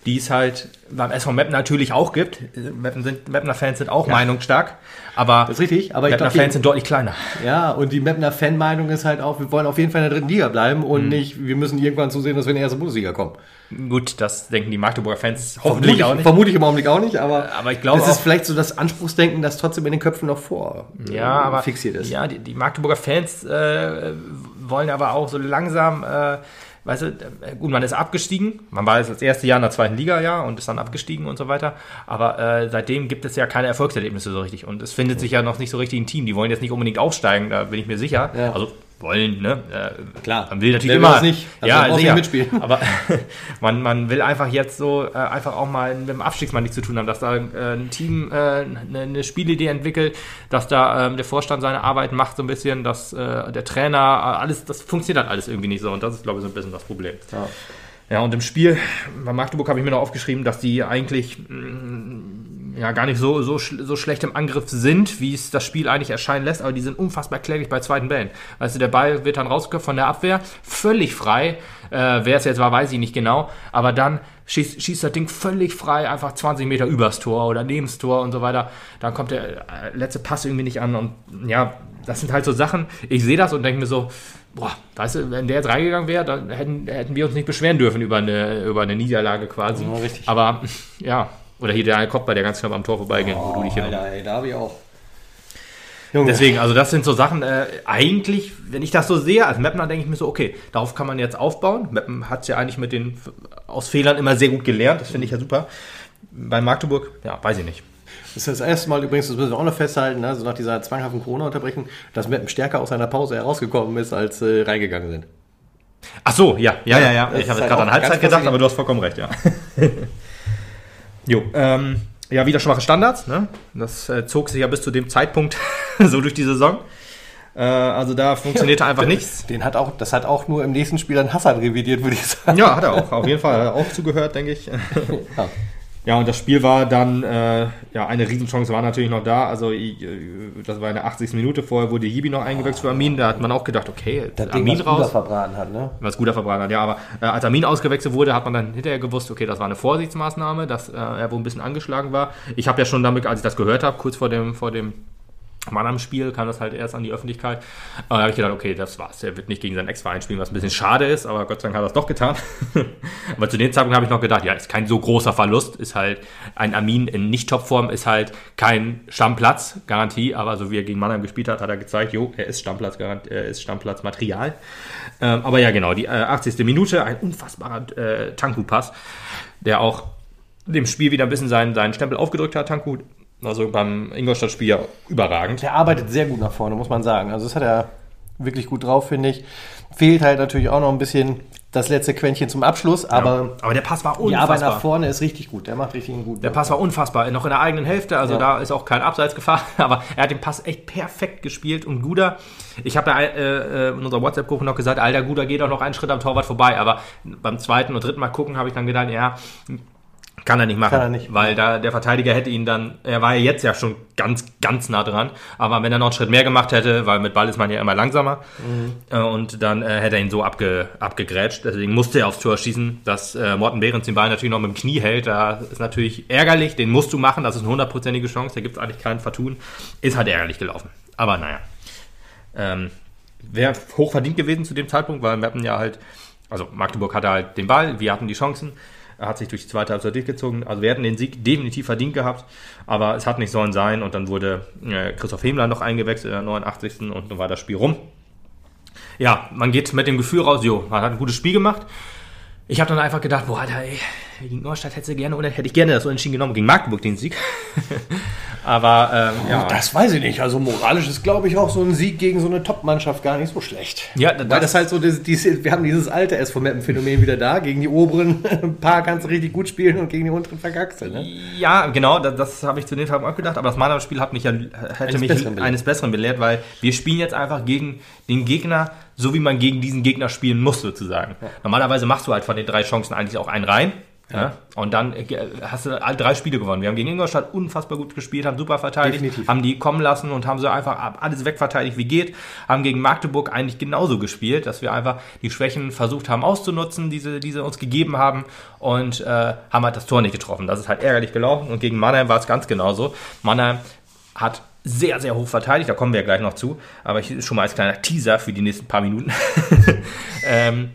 die es halt beim SV Meppen natürlich auch gibt. Meppen sind, Meppener Fans sind auch meinungsstark, aber Das ist richtig, aber Meppener glaube, Fans sind deutlich kleiner. ja, und die Mapner Fanmeinung ist halt auch, wir wollen auf jeden Fall in der dritten Liga bleiben und Mhm. nicht, wir müssen irgendwann zusehen, dass wir in die erste Bundesliga kommen. Gut, das denken die Magdeburger Fans hoffentlich ich, auch nicht. vermute ich im Augenblick auch nicht, aber, Aber ich glaube das ist vielleicht so das Anspruchsdenken, das trotzdem in den Köpfen noch vor äh, ja, aber fixiert ist. Ja, die, die Magdeburger Fans äh, wollen aber auch so langsam, äh, weißt du, äh, gut, man ist abgestiegen, man war jetzt das erste Jahr in der zweiten Liga, ja, und ist dann abgestiegen und so weiter. Aber äh, seitdem gibt es ja keine Erfolgserlebnisse so richtig. Und es findet sich ja noch nicht so richtig ein Team. Die wollen jetzt nicht unbedingt aufsteigen, da bin ich mir sicher. Ja. Also wollen, ne? Äh, Klar. Man will natürlich Wer immer. nicht? Also ja, man sicher. nicht mitspielen. Aber man, man will einfach jetzt so äh, einfach auch mal mit dem Abstiegsmann nichts zu tun haben, dass da äh, ein Team äh, eine, eine Spielidee entwickelt, dass da ähm, der Vorstand seine Arbeit macht so ein bisschen, dass äh, der Trainer, äh, alles, das funktioniert halt alles irgendwie nicht so und das ist, glaube ich, so ein bisschen das Problem. Ja. Ja, und im Spiel bei Magdeburg habe ich mir noch aufgeschrieben, dass die eigentlich mh, ja gar nicht so, so, so schlecht im Angriff sind, wie es das Spiel eigentlich erscheinen lässt, aber die sind unfassbar kläglich bei zweiten Bällen. Weißt du, der Ball wird dann rausgeköpft von der Abwehr, völlig frei. Äh, wer es jetzt war, weiß ich nicht genau, aber dann schießt, schießt das Ding völlig frei, einfach 20 Meter übers Tor oder neben das Tor und so weiter. Dann kommt der äh, letzte Pass irgendwie nicht an und ja, das sind halt so Sachen. Ich sehe das und denke mir so, boah, weißt du, wenn der jetzt reingegangen wäre, dann hätten, hätten wir uns nicht beschweren dürfen über eine, über eine Niederlage quasi. Ja. Aber ja, oder hier der eine Kopf, bei der ganz knapp am Tor vorbeiging, wo du dich hier noch Alter, ey, da habe ich auch. Junge. Deswegen, also das sind so Sachen, äh, eigentlich, wenn ich das so sehe, als Mapner denke ich mir so, okay, darauf kann man jetzt aufbauen. Mappen hat es ja eigentlich mit den, aus Fehlern immer sehr gut gelernt, das finde ich ja super. Bei Magdeburg, ja, weiß ich nicht. Das ist das erste Mal übrigens, das müssen wir auch noch festhalten, ne, so nach dieser zwanghaften Corona-Unterbrechung, dass Meppen stärker aus seiner Pause herausgekommen ist, als äh, reingegangen sind. Ach so, ja, ja, ja, ja. das Ich habe halt jetzt gerade auch an Halbzeit gedacht, aber du hast vollkommen recht, ja. jo, ähm, ja, wieder schwache Standards, ne? Das äh, zog sich ja bis zu dem Zeitpunkt so durch die Saison. Äh, also da funktionierte einfach nichts. Den hat auch, das hat auch nur im nächsten Spiel dann Hassan revidiert, würde ich sagen. Ja, hat er auch. Auf jeden Fall hat er auch zugehört, denke ich. Ja. Ja, und das Spiel war dann, äh, ja, eine Riesenchance war natürlich noch da. Also, ich, äh, das war in der 80. Minute. Vorher wurde Jibi noch eingewechselt für Armin. Da hat man auch gedacht, okay, Das Ding, Armin was raus. verbraten hat, ne? Was guter verbrannt hat, ja, aber äh, als Armin ausgewechselt wurde, hat man dann hinterher gewusst, okay, das war eine Vorsichtsmaßnahme, dass äh, er wohl ein bisschen angeschlagen war. Ich habe ja schon damit, als ich das gehört habe, kurz vor dem, vor dem Mannheim-Spiel, kam das halt erst an die Öffentlichkeit. Da habe ich gedacht, okay, das war's. Er wird nicht gegen seinen Ex-Verein spielen, was ein bisschen schade ist, aber Gott sei Dank hat er es doch getan. aber zu dem Zeitpunkt habe ich noch gedacht, ja, ist kein so großer Verlust, ist halt ein Armin in Nicht-Top-Form, ist halt kein Stammplatz, Garantie, aber so wie er gegen Mannheim gespielt hat, hat er gezeigt, jo, er ist Stammplatz, er ist Stammplatz-Material. Ähm, aber ja, genau, die äh, 80. Minute, ein unfassbarer äh, Tanku-Pass, der auch dem Spiel wieder ein bisschen seinen, seinen Stempel aufgedrückt hat, Tanku. Also beim Ingolstadt-Spiel ja überragend. Der arbeitet sehr gut nach vorne, muss man sagen. Also das hat er wirklich gut drauf, finde ich. Fehlt halt natürlich auch noch ein bisschen das letzte Quäntchen zum Abschluss, aber Aber der Pass war die Arbeit nach unfassbar. vorne ist richtig gut. Der macht richtig einen guten Der Pass war unfassbar. Noch in der eigenen Hälfte, also Ja. da ist auch kein Abseitsgefahr. Aber er hat den Pass echt perfekt gespielt und Guder. Ich habe da äh, äh, in unserer WhatsApp-Gruppe noch gesagt, Alter, Guder geht auch noch einen Schritt am Torwart vorbei. Aber beim zweiten und dritten Mal gucken habe ich dann gedacht, ja, kann er nicht machen. Kann er nicht. Weil da der Verteidiger hätte ihn dann, er war ja jetzt ja schon ganz, ganz nah dran. Aber wenn er noch einen Schritt mehr gemacht hätte, weil mit Ball ist man ja immer langsamer, äh, und dann äh, hätte er ihn so abge, abgegrätscht. Deswegen musste er aufs Tor schießen, dass äh, Morten Behrens den Ball natürlich noch mit dem Knie hält. Da ist natürlich ärgerlich, den musst du machen, das ist eine hundertprozentige Chance, da gibt es eigentlich keinen Vertun. Ist halt ärgerlich gelaufen. Aber naja. Ähm, Wäre hoch verdient gewesen zu dem Zeitpunkt, weil Meppen ja halt, also Magdeburg hatte halt den Ball, wir hatten die Chancen. Er hat sich durch die zweite Halbzeit durchgezogen. Also wir hätten den Sieg definitiv verdient gehabt, aber es hat nicht sollen sein. Und dann wurde äh, Christoph Hemler noch eingewechselt in der 89. und dann war das Spiel rum. Ja, man geht mit dem Gefühl raus, jo, man hat ein gutes Spiel gemacht. Ich habe dann einfach gedacht, boah, Alter, ey, gegen Neustadt hätte, gerne, hätte ich gerne das Unentschieden genommen, gegen Magdeburg den Sieg. aber ähm, ja, Das weiß ich nicht. Also moralisch ist, glaube ich, auch so ein Sieg gegen so eine Top-Mannschaft gar nicht so schlecht. Ja, das- Weil das halt so, dieses, dieses, wir haben dieses alte SV-Phänomen wieder da. Gegen die oberen ein paar kannst du richtig gut spielen und gegen die unteren verkackst du, ne? Ja, genau, das, das habe ich zu dem Zeitpunkt auch gedacht, aber das Mannheim-Spiel hat mich ja, hätte Eines mich Besseren eines Besseren belehrt, weil wir spielen jetzt einfach gegen den Gegner, so wie man gegen diesen Gegner spielen muss, sozusagen. Normalerweise machst du halt von den drei Chancen eigentlich auch einen rein. Ja. Und dann äh, hast du alle drei Spiele gewonnen. Wir haben gegen Ingolstadt unfassbar gut gespielt, haben super verteidigt, Definitiv. haben die kommen lassen und haben so einfach alles wegverteidigt, wie geht. Haben gegen Magdeburg eigentlich genauso gespielt, dass wir einfach die Schwächen versucht haben auszunutzen, diese, diese uns gegeben haben und äh, haben halt das Tor nicht getroffen. Das ist halt ärgerlich gelaufen und gegen Mannheim war es ganz genauso. Mannheim hat sehr, sehr hoch verteidigt, da kommen wir ja gleich noch zu, aber ich schon mal als kleiner Teaser für die nächsten paar Minuten. ähm,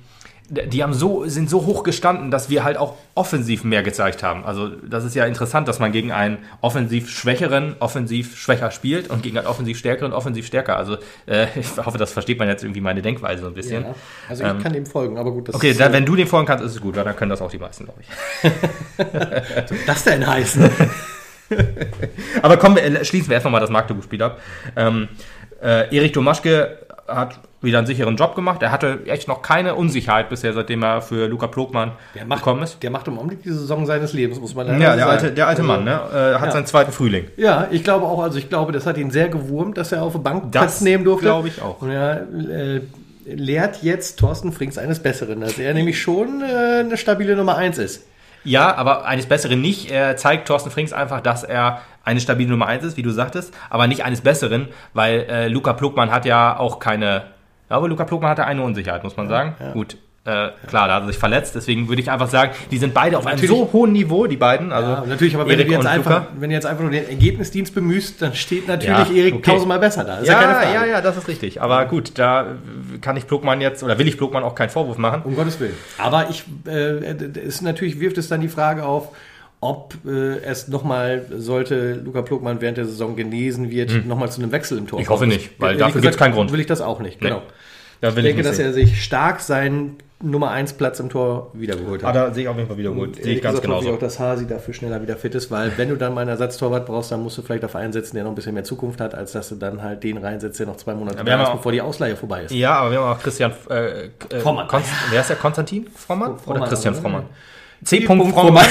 die haben so, sind so hoch gestanden, dass wir halt auch offensiv mehr gezeigt haben. Also das ist ja interessant, dass man gegen einen offensiv schwächeren offensiv schwächer spielt und gegen einen offensiv stärkeren offensiv stärker. Also äh, ich hoffe, das versteht man jetzt irgendwie meine Denkweise so ein bisschen. Ja. Also ich kann dem folgen, aber gut, das Okay, ist, dann, wenn du den folgen kannst, ist es gut, weil dann können das auch die meisten, glaube ich. das denn heißen. Aber kommen wir, äh, schließen wir erst nochmal das Magdeburg-Spiel ab. Ähm, äh, Erich Domaschke hat wieder einen sicheren Job gemacht. Er hatte echt noch keine Unsicherheit bisher, seitdem er für Luca Plogmann macht, gekommen ist. der macht im Augenblick die Saison seines Lebens, muss man leider Ja, der sagen. alte, der alte Also, Mann, ne? Äh, hat ja. seinen zweiten Frühling. Ja, ich glaube auch, also ich glaube, das hat ihn sehr gewurmt, dass er auf der Bank Das Platz nehmen durfte. glaube ich auch. Und er äh, lehrt jetzt Thorsten Frings eines Besseren, dass er nämlich schon äh, eine stabile Nummer 1 ist. Ja, aber eines Besseren nicht. Er zeigt Thorsten Frings einfach, dass er eine stabile Nummer 1 ist, wie du sagtest, aber nicht eines Besseren, weil äh, Luca Plugmann hat ja auch keine. Ja, aber Luca Plugmann hatte eine Unsicherheit, muss man sagen. Gut. Äh, klar, da hat er sich verletzt, deswegen würde ich einfach sagen, die sind beide auf einem Natürlich- so hohen Niveau, die beiden. Also Ja, natürlich, aber wenn Erik du, jetzt einfach, Luca. wenn du jetzt einfach nur den Ergebnisdienst bemühst, dann steht natürlich Ja, Erik okay. tausendmal besser da. Ist Ja, ja, ja, das ist richtig. Aber gut, da kann ich Plugmann jetzt, oder will ich Plugmann auch keinen Vorwurf machen. Um Gottes Willen. Aber ich, äh, es ist natürlich wirft es dann die Frage auf, ob äh, es nochmal, sollte Luca Plogmann während der Saison genesen wird, Hm. nochmal zu einem Wechsel im Tor Ich hoffe nicht, weil Ehrlich dafür gesagt gibt's keinen Grund. Will ich das auch nicht, Nee. genau. Da Ich denke, nicht dass sehen. er sich stark seinen Nummer 1 Platz im Tor wiedergeholt Ah, hat. da sehe ich auf jeden Fall wieder gut. Sehe ich ganz gesagt, hoffe genauso. auch, dass Hasi dafür schneller wieder fit ist, weil wenn du dann mal einen Ersatztorwart brauchst, dann musst du vielleicht auf einen setzen, der noch ein bisschen mehr Zukunft hat, als dass du dann halt den reinsetzt, der noch zwei Monate da haben ist, bevor die Ausleihe vorbei ist. Ja, aber wir haben auch Christian äh, äh, Frommann. Konst, wer ist der? Konstantin Frommann? Oder Frommann, Christian oder? Frommann? C. Frommann.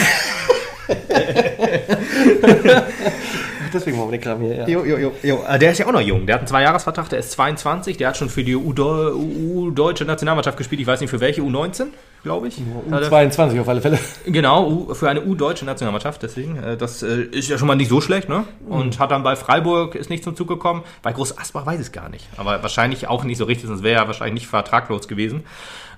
Deswegen machen wir den Kram hier. Ja. Jo, jo, jo, jo. Äh, Der ist ja auch noch jung. Der hat einen Zweijahresvertrag, der ist 22. Der hat schon für die U-Deu- U-Deutsche Nationalmannschaft gespielt. Ich weiß nicht für welche, U19, glaube ich. Hat er- U22 auf alle Fälle. Genau, für eine U-deutsche Nationalmannschaft, deswegen. äh, Das äh, ist ja schon mal nicht so schlecht, ne? Und hat dann bei Freiburg, ist nicht zum Zug gekommen. Bei Groß Asbach weiß ich es gar nicht. Aber wahrscheinlich auch nicht so richtig, sonst wäre er wahrscheinlich nicht vertraglos gewesen.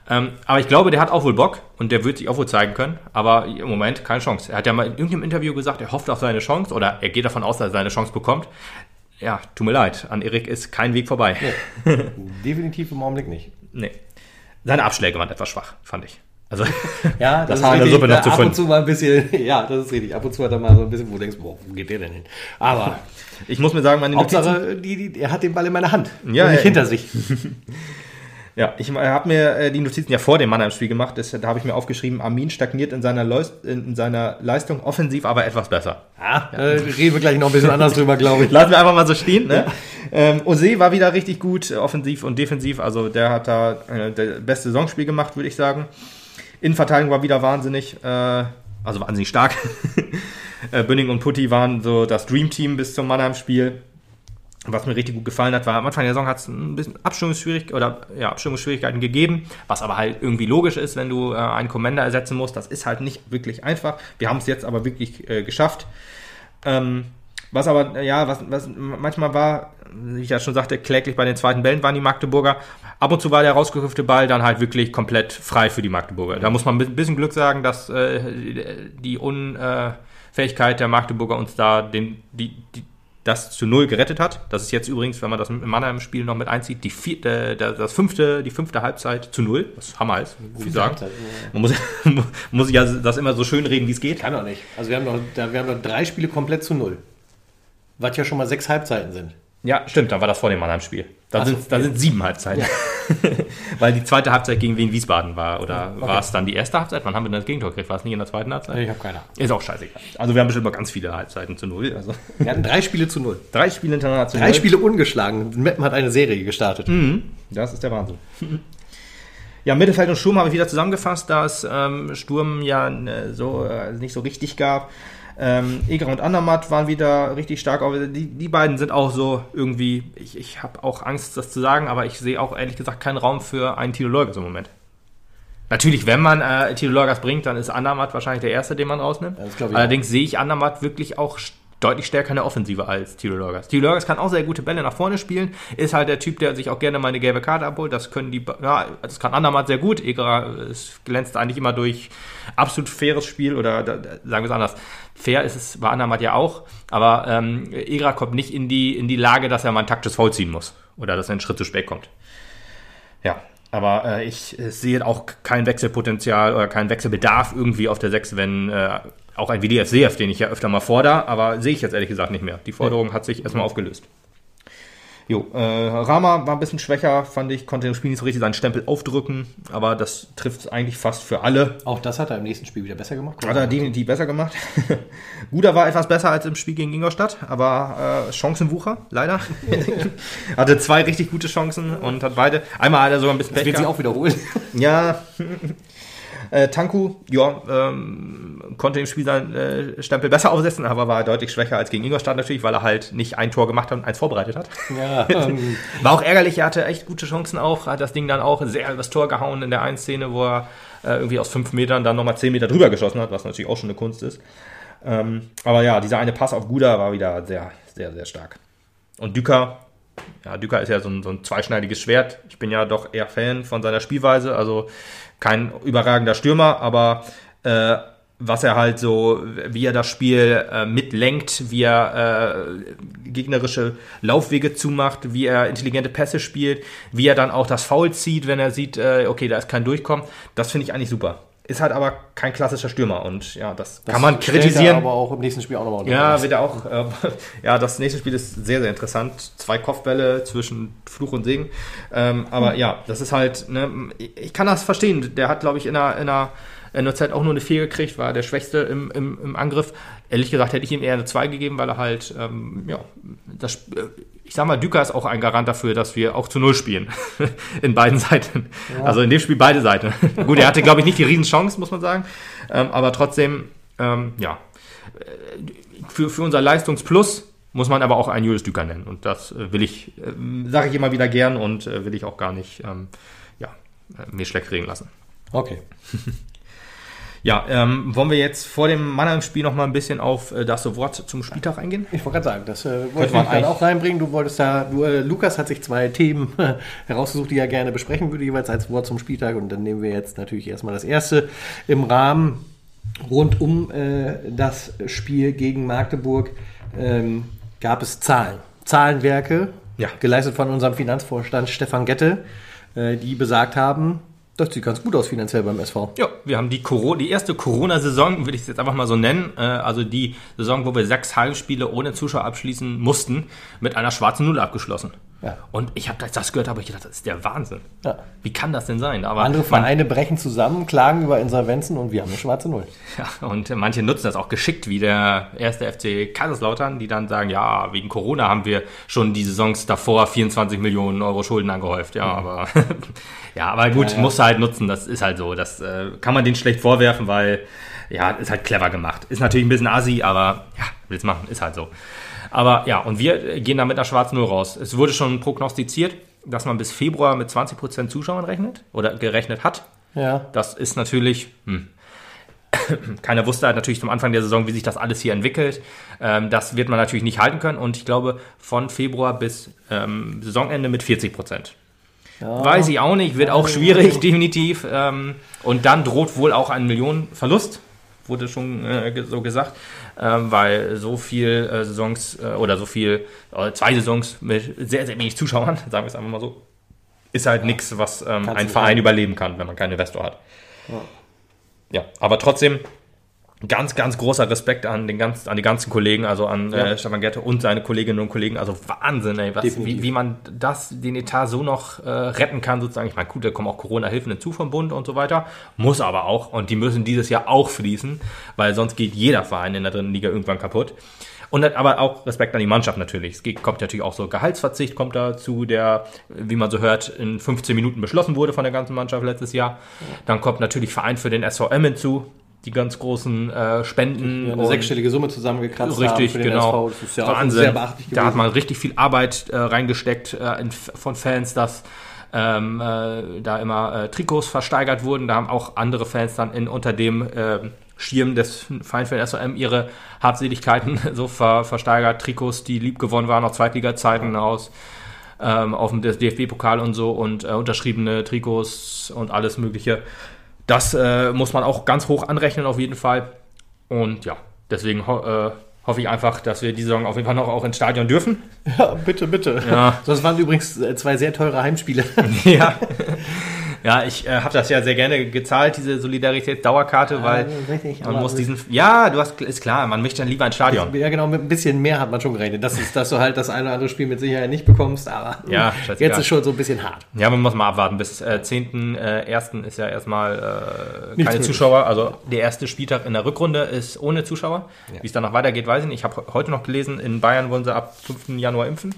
Ähm, aber ich glaube, der hat auch wohl Bock und der wird sich auch wohl zeigen können. Aber im Moment keine Chance. Er hat ja mal in irgendeinem Interview gesagt, er hofft auf seine Chance oder er geht davon aus, dass er seine Chance bekommt. Ja, tut mir leid, an Erik ist kein Weg vorbei. Definitiv im Augenblick nicht. Nee. Seine Abschläge waren etwas schwach, fand ich. Also, Ja, Das in der richtig. Suppe noch zu Ab und zu mal ein bisschen, ja, das ist richtig. Ab und zu hat er mal so ein bisschen, wo du denkst, boah, wo geht der denn hin? Aber ich muss mir sagen, meine Hauptsache, die, die, er hat den Ball in meiner Hand. Ja, und nicht ja, hinter sich. Ja, ich habe mir äh, die Notizen ja vor dem Mannheim-Spiel gemacht. Das, da habe ich mir aufgeschrieben, Armin stagniert in seiner, Leust, in, in seiner Leistung, offensiv aber etwas besser. Ja, äh, reden wir gleich noch ein bisschen anders drüber, glaube ich. Lassen wir einfach mal so stehen. Ne? Ähm, Ose war wieder richtig gut, äh, offensiv und defensiv. Also der hat da äh, das beste Saisonspiel gemacht, würde ich sagen. Innenverteidigung war wieder wahnsinnig, äh, also wahnsinnig stark. äh, Bünning und Putti waren so das Dream-Team bis zum Mannheim-Spiel. Was mir richtig gut gefallen hat, war am Anfang der Saison hat es ein bisschen Abstimmungsschwierigkeiten oder ja, Abstimmungsschwierigkeiten gegeben, was aber halt irgendwie logisch ist, wenn du äh, einen Commander ersetzen musst. Das ist halt nicht wirklich einfach. Wir haben es jetzt aber wirklich äh, geschafft. Ähm, was aber, äh, ja, was, was manchmal war, wie ich ja schon sagte, kläglich bei den zweiten Bällen waren die Magdeburger. Ab und zu war der rausgeköpfte Ball dann halt wirklich komplett frei für die Magdeburger. Da muss man ein bisschen Glück sagen, dass äh, die Unfähigkeit der Magdeburger uns da den, die, die, das zu null gerettet hat. Das ist jetzt übrigens, wenn man das im Mannheim-Spiel noch mit einzieht, die, vier, äh, das fünfte, die fünfte Halbzeit zu null. Was Hammer ist, muss ich sagen. Halbzeit, ja. Man muss, muss ja das immer so schön reden, wie es geht. Kann doch nicht. Also wir haben noch, wir haben noch drei Spiele komplett zu null. Was ja schon mal sechs Halbzeiten sind. Ja, stimmt, dann war das vor dem Mannheim-Spiel. Da, so, sind, da sind sieben Halbzeiten. Weil die zweite Halbzeit gegen Wien Wiesbaden war. Oder war es dann die erste Halbzeit? Wann haben wir denn das Gegentor gekriegt? War es nicht in der zweiten Halbzeit? Ich habe keine Ahnung. Ist auch scheißegal. Also wir haben bestimmt mal ganz viele Halbzeiten zu null. Also Wir hatten drei Spiele zu null. drei Spiele hintereinander zu Drei null. Spiele ungeschlagen. Meppen hat eine Serie gestartet. Das ist der Wahnsinn. Ja, Mittelfeld und Sturm habe ich wieder zusammengefasst, da es ähm, Sturm ja äh, so äh, nicht so richtig gab. Ähm, Eger und Andermatt waren wieder richtig stark. Aber die, die beiden sind auch so irgendwie, ich, ich habe auch Angst, das zu sagen, aber ich sehe auch ehrlich gesagt keinen Raum für einen Tilo Leugas im Moment. Natürlich, wenn man äh, Tilo Leugas bringt, dann ist Andermatt wahrscheinlich der Erste, den man rausnimmt. Allerdings sehe ich Andermatt wirklich auch st- deutlich stärker in der Offensive als Tilo Leugas. Tilo Leugas kann auch sehr gute Bälle nach vorne spielen, ist halt der Typ, der sich auch gerne mal eine gelbe Karte abholt. Das können die, ja, das kann Andermatt sehr gut. Egerer es glänzt eigentlich immer durch absolut faires Spiel oder da, da, sagen wir es anders. Fair ist es bei Andermatt ja auch, aber ähm, Egerer kommt nicht in die, in die Lage, dass er mal ein taktisches Foul ziehen muss oder dass er einen Schritt zu spät kommt. Ja, aber äh, ich äh, sehe auch kein Wechselpotenzial oder keinen Wechselbedarf irgendwie auf der 6, wenn äh, auch ein WDF-CF, den ich ja öfter mal fordere, aber sehe ich jetzt ehrlich gesagt nicht mehr. Die Forderung hat sich erstmal aufgelöst. Jo, äh, Rama war ein bisschen schwächer, fand ich, konnte im Spiel nicht so richtig seinen Stempel aufdrücken, aber das trifft eigentlich fast für alle. Auch das hat er im nächsten Spiel wieder besser gemacht. Hat er definitiv besser gemacht. Guder war etwas besser als im Spiel gegen Ingolstadt, aber äh, Chancenwucher, leider. hatte zwei richtig gute Chancen und hat beide. Einmal hat er sogar ein bisschen Das Pech wird sich auch wiederholen. Ja. Äh, Tanku, ja, ähm, konnte im Spiel seinen äh, Stempel besser aufsetzen, aber war deutlich schwächer als gegen Ingolstadt natürlich, weil er halt nicht ein Tor gemacht hat und eins vorbereitet hat. Ja, ähm, War auch ärgerlich, er hatte echt gute Chancen auch, hat das Ding dann auch sehr übers Tor gehauen in der einen Szene, wo er äh, irgendwie aus fünf Metern dann nochmal zehn Meter drüber geschossen hat, was natürlich auch schon eine Kunst ist. Ähm, aber ja, dieser eine Pass auf Guda war wieder sehr, sehr, sehr stark. Und Düker, ja, Düker ist ja so ein, so ein zweischneidiges Schwert. Ich bin ja doch eher Fan von seiner Spielweise, also kein überragender Stürmer, aber äh, was er halt so, wie er das Spiel äh, mitlenkt, wie er äh, gegnerische Laufwege zumacht, wie er intelligente Pässe spielt, wie er dann auch das Foul zieht, wenn er sieht, äh, okay, da ist kein Durchkommen, das finde ich eigentlich super. Ist halt aber kein klassischer Stürmer und ja, das, Das kann man er kritisieren. aber auch im nächsten Spiel auch nochmal Ja, wird er auch. Äh, ja, das nächste Spiel ist sehr, sehr interessant. Zwei Kopfbälle zwischen Fluch und Segen. Ähm, aber ja, das ist halt. Ne, ich kann das verstehen. Der hat, glaube ich, in einer, in einer in der Zeit auch nur eine 4 gekriegt, war der Schwächste im, im, im Angriff. Ehrlich gesagt hätte ich ihm eher eine 2 gegeben, weil er halt, ähm, ja, das, äh, ich sag mal, Düker ist auch ein Garant dafür, dass wir auch zu Null spielen. in beiden Seiten. Also in dem Spiel beide Seiten. Gut, er hatte, glaube ich, nicht die Riesenchance, muss man sagen. Ähm, aber trotzdem, ähm, ja, für, für unser Leistungsplus muss man aber auch einen Julius Düker nennen. Und das äh, will ich, äh, sage ich immer wieder gern und äh, will ich auch gar nicht ähm, ja, äh, mir schlecht reden lassen. Okay. Ja, ähm, wollen wir jetzt vor dem Mannheim-Spiel noch mal ein bisschen auf äh, das Wort zum Spieltag eingehen? Ich wollte gerade sagen, das äh, wollte ich gerade auch reinbringen. Du wolltest da, du, äh, Lukas hat sich zwei Themen äh, herausgesucht, die er gerne besprechen würde, jeweils als Wort zum Spieltag. Und dann nehmen wir jetzt natürlich erstmal das erste im Rahmen rund um äh, das Spiel gegen Magdeburg. Ähm, gab es Zahlen, Zahlenwerke, Ja. geleistet von unserem Finanzvorstand Stefan Gette, äh, die besagt haben, das sieht ganz gut aus finanziell beim SV. Ja, wir haben die, Coro die erste Corona-Saison, würde ich es jetzt einfach mal so nennen, äh, also die Saison, wo wir sechs Heimspiele ohne Zuschauer abschließen mussten, mit einer schwarzen Null abgeschlossen. Ja. Und ich habe das gehört, habe ich gedacht, das ist der Wahnsinn. Ja. Wie kann das denn sein? Aber Andere Vereine brechen zusammen, klagen über Insolvenzen und wir haben eine schwarze Null. ja, und manche nutzen das auch geschickt, wie der erste FC Kaiserslautern, die dann sagen, ja, wegen Corona haben wir schon die Saisons davor 24 Millionen Euro Schulden angehäuft. Ja, aber ja, aber gut, ja. musst du halt nutzen. Das ist halt so. Das äh, kann man denen schlecht vorwerfen, weil ja, ist halt clever gemacht. Ist natürlich ein bisschen assi, aber ja, will's machen, ist halt so. Aber ja, und wir gehen da mit einer schwarzen Null raus. Es wurde schon prognostiziert, dass man bis Februar mit 20% Zuschauern rechnet oder gerechnet hat. Ja. Das ist natürlich, hm. keiner wusste halt natürlich zum Anfang der Saison, wie sich das alles hier entwickelt. Ähm, das wird man natürlich nicht halten können und ich glaube von Februar bis ähm, Saisonende mit 40 Prozent. Weiß ich auch nicht, wird auch schwierig, definitiv. Ähm, und dann droht wohl auch ein Millionenverlust, wurde schon äh, so gesagt, weil so viel äh, Saisons äh, oder so viel, äh, zwei Saisons mit sehr, sehr wenig Zuschauern, sagen wir es einfach mal so, ist halt nichts, was ähm, ein Verein sagen. überleben kann, wenn man keinen Investor hat. Ja, aber trotzdem ganz, ganz großer Respekt an, den ganz, an die ganzen Kollegen, also an Ja. äh, Stefan Gette und seine Kolleginnen und Kollegen. Also Wahnsinn, ey, was, wie, wie man das, den Etat so noch äh, retten kann, sozusagen. Ich meine, gut, da kommen auch Corona-Hilfen hinzu vom Bund und so weiter. Muss aber auch. Und die müssen dieses Jahr auch fließen, weil sonst geht jeder Verein in der dritten Liga irgendwann kaputt. Und dann aber auch Respekt an die Mannschaft natürlich. Es kommt natürlich auch so Gehaltsverzicht kommt dazu, der, wie man so hört, in 15 Minuten beschlossen wurde von der ganzen Mannschaft letztes Jahr. Dann kommt natürlich Verein für den SVM hinzu, die ganz großen äh, Spenden. eine und- sechsstellige Summe zusammengekratzt Richtig, genau. Das ist ja auch Wahnsinn. sehr beachtlich da hat man richtig viel Arbeit äh, reingesteckt äh, in, von Fans, dass ähm, äh, da immer äh, Trikots versteigert wurden. Da haben auch andere Fans dann in, unter dem äh, Schirm des den SOM ihre Habseligkeiten so ver, versteigert. Trikots, die lieb gewonnen waren, aus Zweitliga-Zeiten aus ähm, auf dem DFB-Pokal und so und unterschriebene Trikots und alles Mögliche. Das äh, muss man auch ganz hoch anrechnen auf jeden Fall. Und ja, deswegen ho äh, hoffe ich einfach, dass wir die Saison auf jeden Fall noch auch ins Stadion dürfen. Ja, bitte, bitte. Ja. Das waren übrigens äh, zwei sehr teure Heimspiele. ja. Ja, ich äh, habe das ja sehr gerne gezahlt, diese Solidaritätsdauerkarte, weil richtig, man muss diesen. Ja, du hast ist klar, man möchte dann lieber ins Stadion. Ja, genau, mit ein bisschen mehr hat man schon gerechnet. Das ist, dass du halt das eine oder andere Spiel mit Sicherheit nicht bekommst, aber Ja, jetzt ist schon so ein bisschen hart. Ja, man muss mal abwarten. Bis äh, 10.01. ist ja erstmal äh, keine. Zuschauer. Also der erste Spieltag in der Rückrunde ist ohne Zuschauer. Wie es dann noch weitergeht, weiß ich nicht. Ich habe heute noch gelesen, in Bayern wollen sie ab 5. Januar impfen.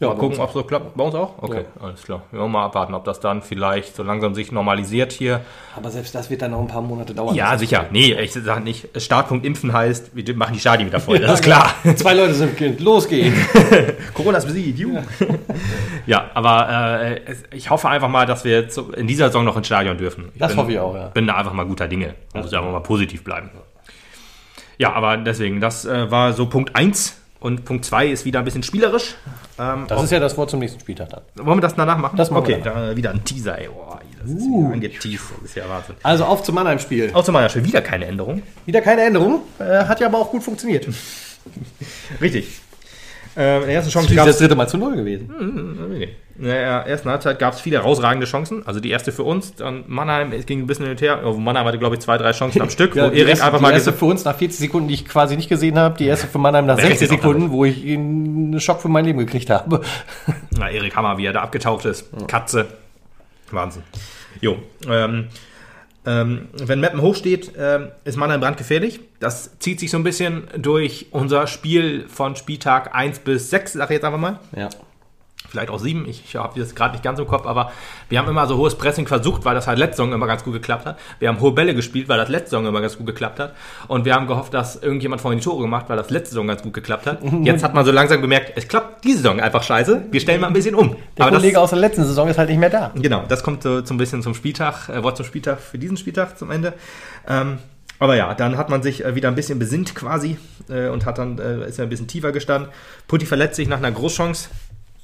Ja, mal gucken, ob so klappt. Bei uns auch? Okay, alles klar. Wir wollen mal abwarten, ob das dann vielleicht so langsam sich normalisiert hier. Aber selbst das wird dann noch ein paar Monate dauern. Ja, sicher. Nee, ich sage nicht, Startpunkt Impfen heißt, wir machen die Stadien wieder voll. Das ist klar. Zwei Leute sind Kind. Los geht's. Corona ist besiegt. juhu. Ja, aber äh, es- ich hoffe einfach mal, dass wir in dieser Saison noch ins Stadion dürfen. Ich Das bin, hoffe ich auch, ja. bin da einfach mal guter Dinge. Man muss ja einfach mal positiv bleiben. Ja, aber deswegen, das äh, war so Punkt 1. Und Punkt 2 ist wieder ein bisschen spielerisch. Ähm, Das ist ja das Wort zum nächsten Spieltag dann. wollen wir das danach machen? Das machen okay, wir da wieder ein Teaser, ey. Boah, das ist wieder angeteased. Das ist ja Wahnsinn. Also auf zum Mannheim-Spiel. Auch zu meiner schon wieder keine Änderung. Wieder keine Änderung. Äh, hat ja aber auch gut funktioniert. Richtig. Äh, in der ersten Chance Das ist gab das dritte Mal zu null gewesen. In der ersten Halbzeit gab es viele herausragende Chancen. Also die erste für uns, dann Mannheim, es ging ein bisschen hin und her. Oh, Mannheim hatte, glaube ich, zwei, drei Chancen am Stück, Ja, wo die Erik erste, einfach die mal erste gesagt für uns nach 40 Sekunden, die ich quasi nicht gesehen habe. Die erste für Mannheim nach Wer 60 rechnet auch Sekunden, wo ich einen Schock für mein Leben gekriegt habe. Na, Erik Hammer, wie er da abgetaucht ist. Katze. Wahnsinn. Jo. Ähm, ähm, wenn Meppen hochsteht, ähm, ist Mannheim brandgefährlich. Das zieht sich so ein bisschen durch unser Spiel von Spieltag 1 bis 6, sag ich jetzt einfach mal. Ja. Vielleicht auch sieben, ich habe das gerade nicht ganz im Kopf, aber wir haben immer so hohes Pressing versucht, weil das halt letzte Saison immer ganz gut geklappt hat. Wir haben hohe Bälle gespielt, weil das letzte Saison immer ganz gut geklappt hat. Und wir haben gehofft, dass irgendjemand vorhin die Tore gemacht, weil das letzte Saison ganz gut geklappt hat. Jetzt hat man so langsam gemerkt, es klappt diese Saison einfach scheiße. Wir stellen mal ein bisschen um. Der aber das, Kollege aus der letzten Saison ist halt nicht mehr da. Genau, das kommt so, so ein bisschen zum Spieltag, äh, Wort zum Spieltag für diesen Spieltag zum Ende. Ähm, aber ja, dann hat man sich äh, wieder ein bisschen besinnt quasi äh, und hat dann äh, ist ja ein bisschen tiefer gestanden. Putti verletzt sich nach einer Großchance.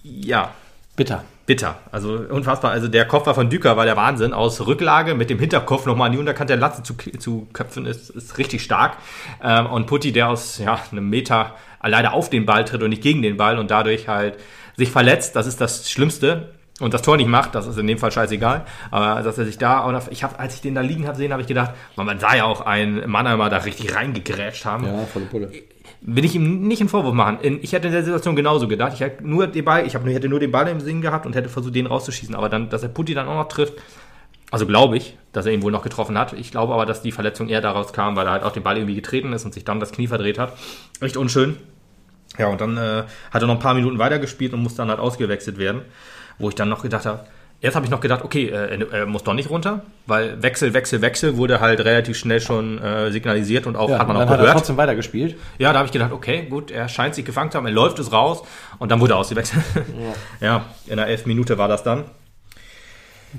Ja, Bitter. bitter. Also unfassbar. Also der Kopf war von Düker war der Wahnsinn. Aus Rücklage mit dem Hinterkopf nochmal an die Unterkante der Latze zu, zu köpfen, ist, ist richtig stark. Ähm, und Putti, der aus ja, einem Meter leider auf den Ball tritt und nicht gegen den Ball und dadurch halt sich verletzt, das ist das Schlimmste. Und das Tor nicht macht, das ist in dem Fall scheißegal. Aber dass er sich da, auch noch, ich habe, als ich den da liegen habe sehen, habe ich gedacht, man, man sah ja auch einen Mann einmal da richtig reingegrätscht haben Ja, volle Pulle. Will ich ihm nicht einen Vorwurf machen. Ich hätte in der Situation genauso gedacht. Ich hätte nur den Ball, ich nur- hätte nur den Ball im Sinn gehabt und hätte versucht, den rauszuschießen. Aber dann, dass er Putti dann auch noch trifft, also glaube ich, dass er ihn wohl noch getroffen hat. Ich glaube aber, dass die Verletzung eher daraus kam, weil er halt auch den Ball irgendwie getreten ist und sich dann das Knie verdreht hat. Echt unschön. Ja, und dann äh, hat er noch ein paar Minuten weitergespielt und musste dann halt ausgewechselt werden. Wo ich dann noch gedacht habe, Erst habe ich noch gedacht, okay, äh, er muss doch nicht runter, weil Wechsel, Wechsel, Wechsel wurde halt relativ schnell schon äh, signalisiert und auch Ja, hat man auch hat er gehört. trotzdem weitergespielt. Ja, da habe ich gedacht, okay, gut, er scheint sich gefangen zu haben, er läuft es raus und dann wurde er ausgewechselt. Ja. in der elf Minute war das dann.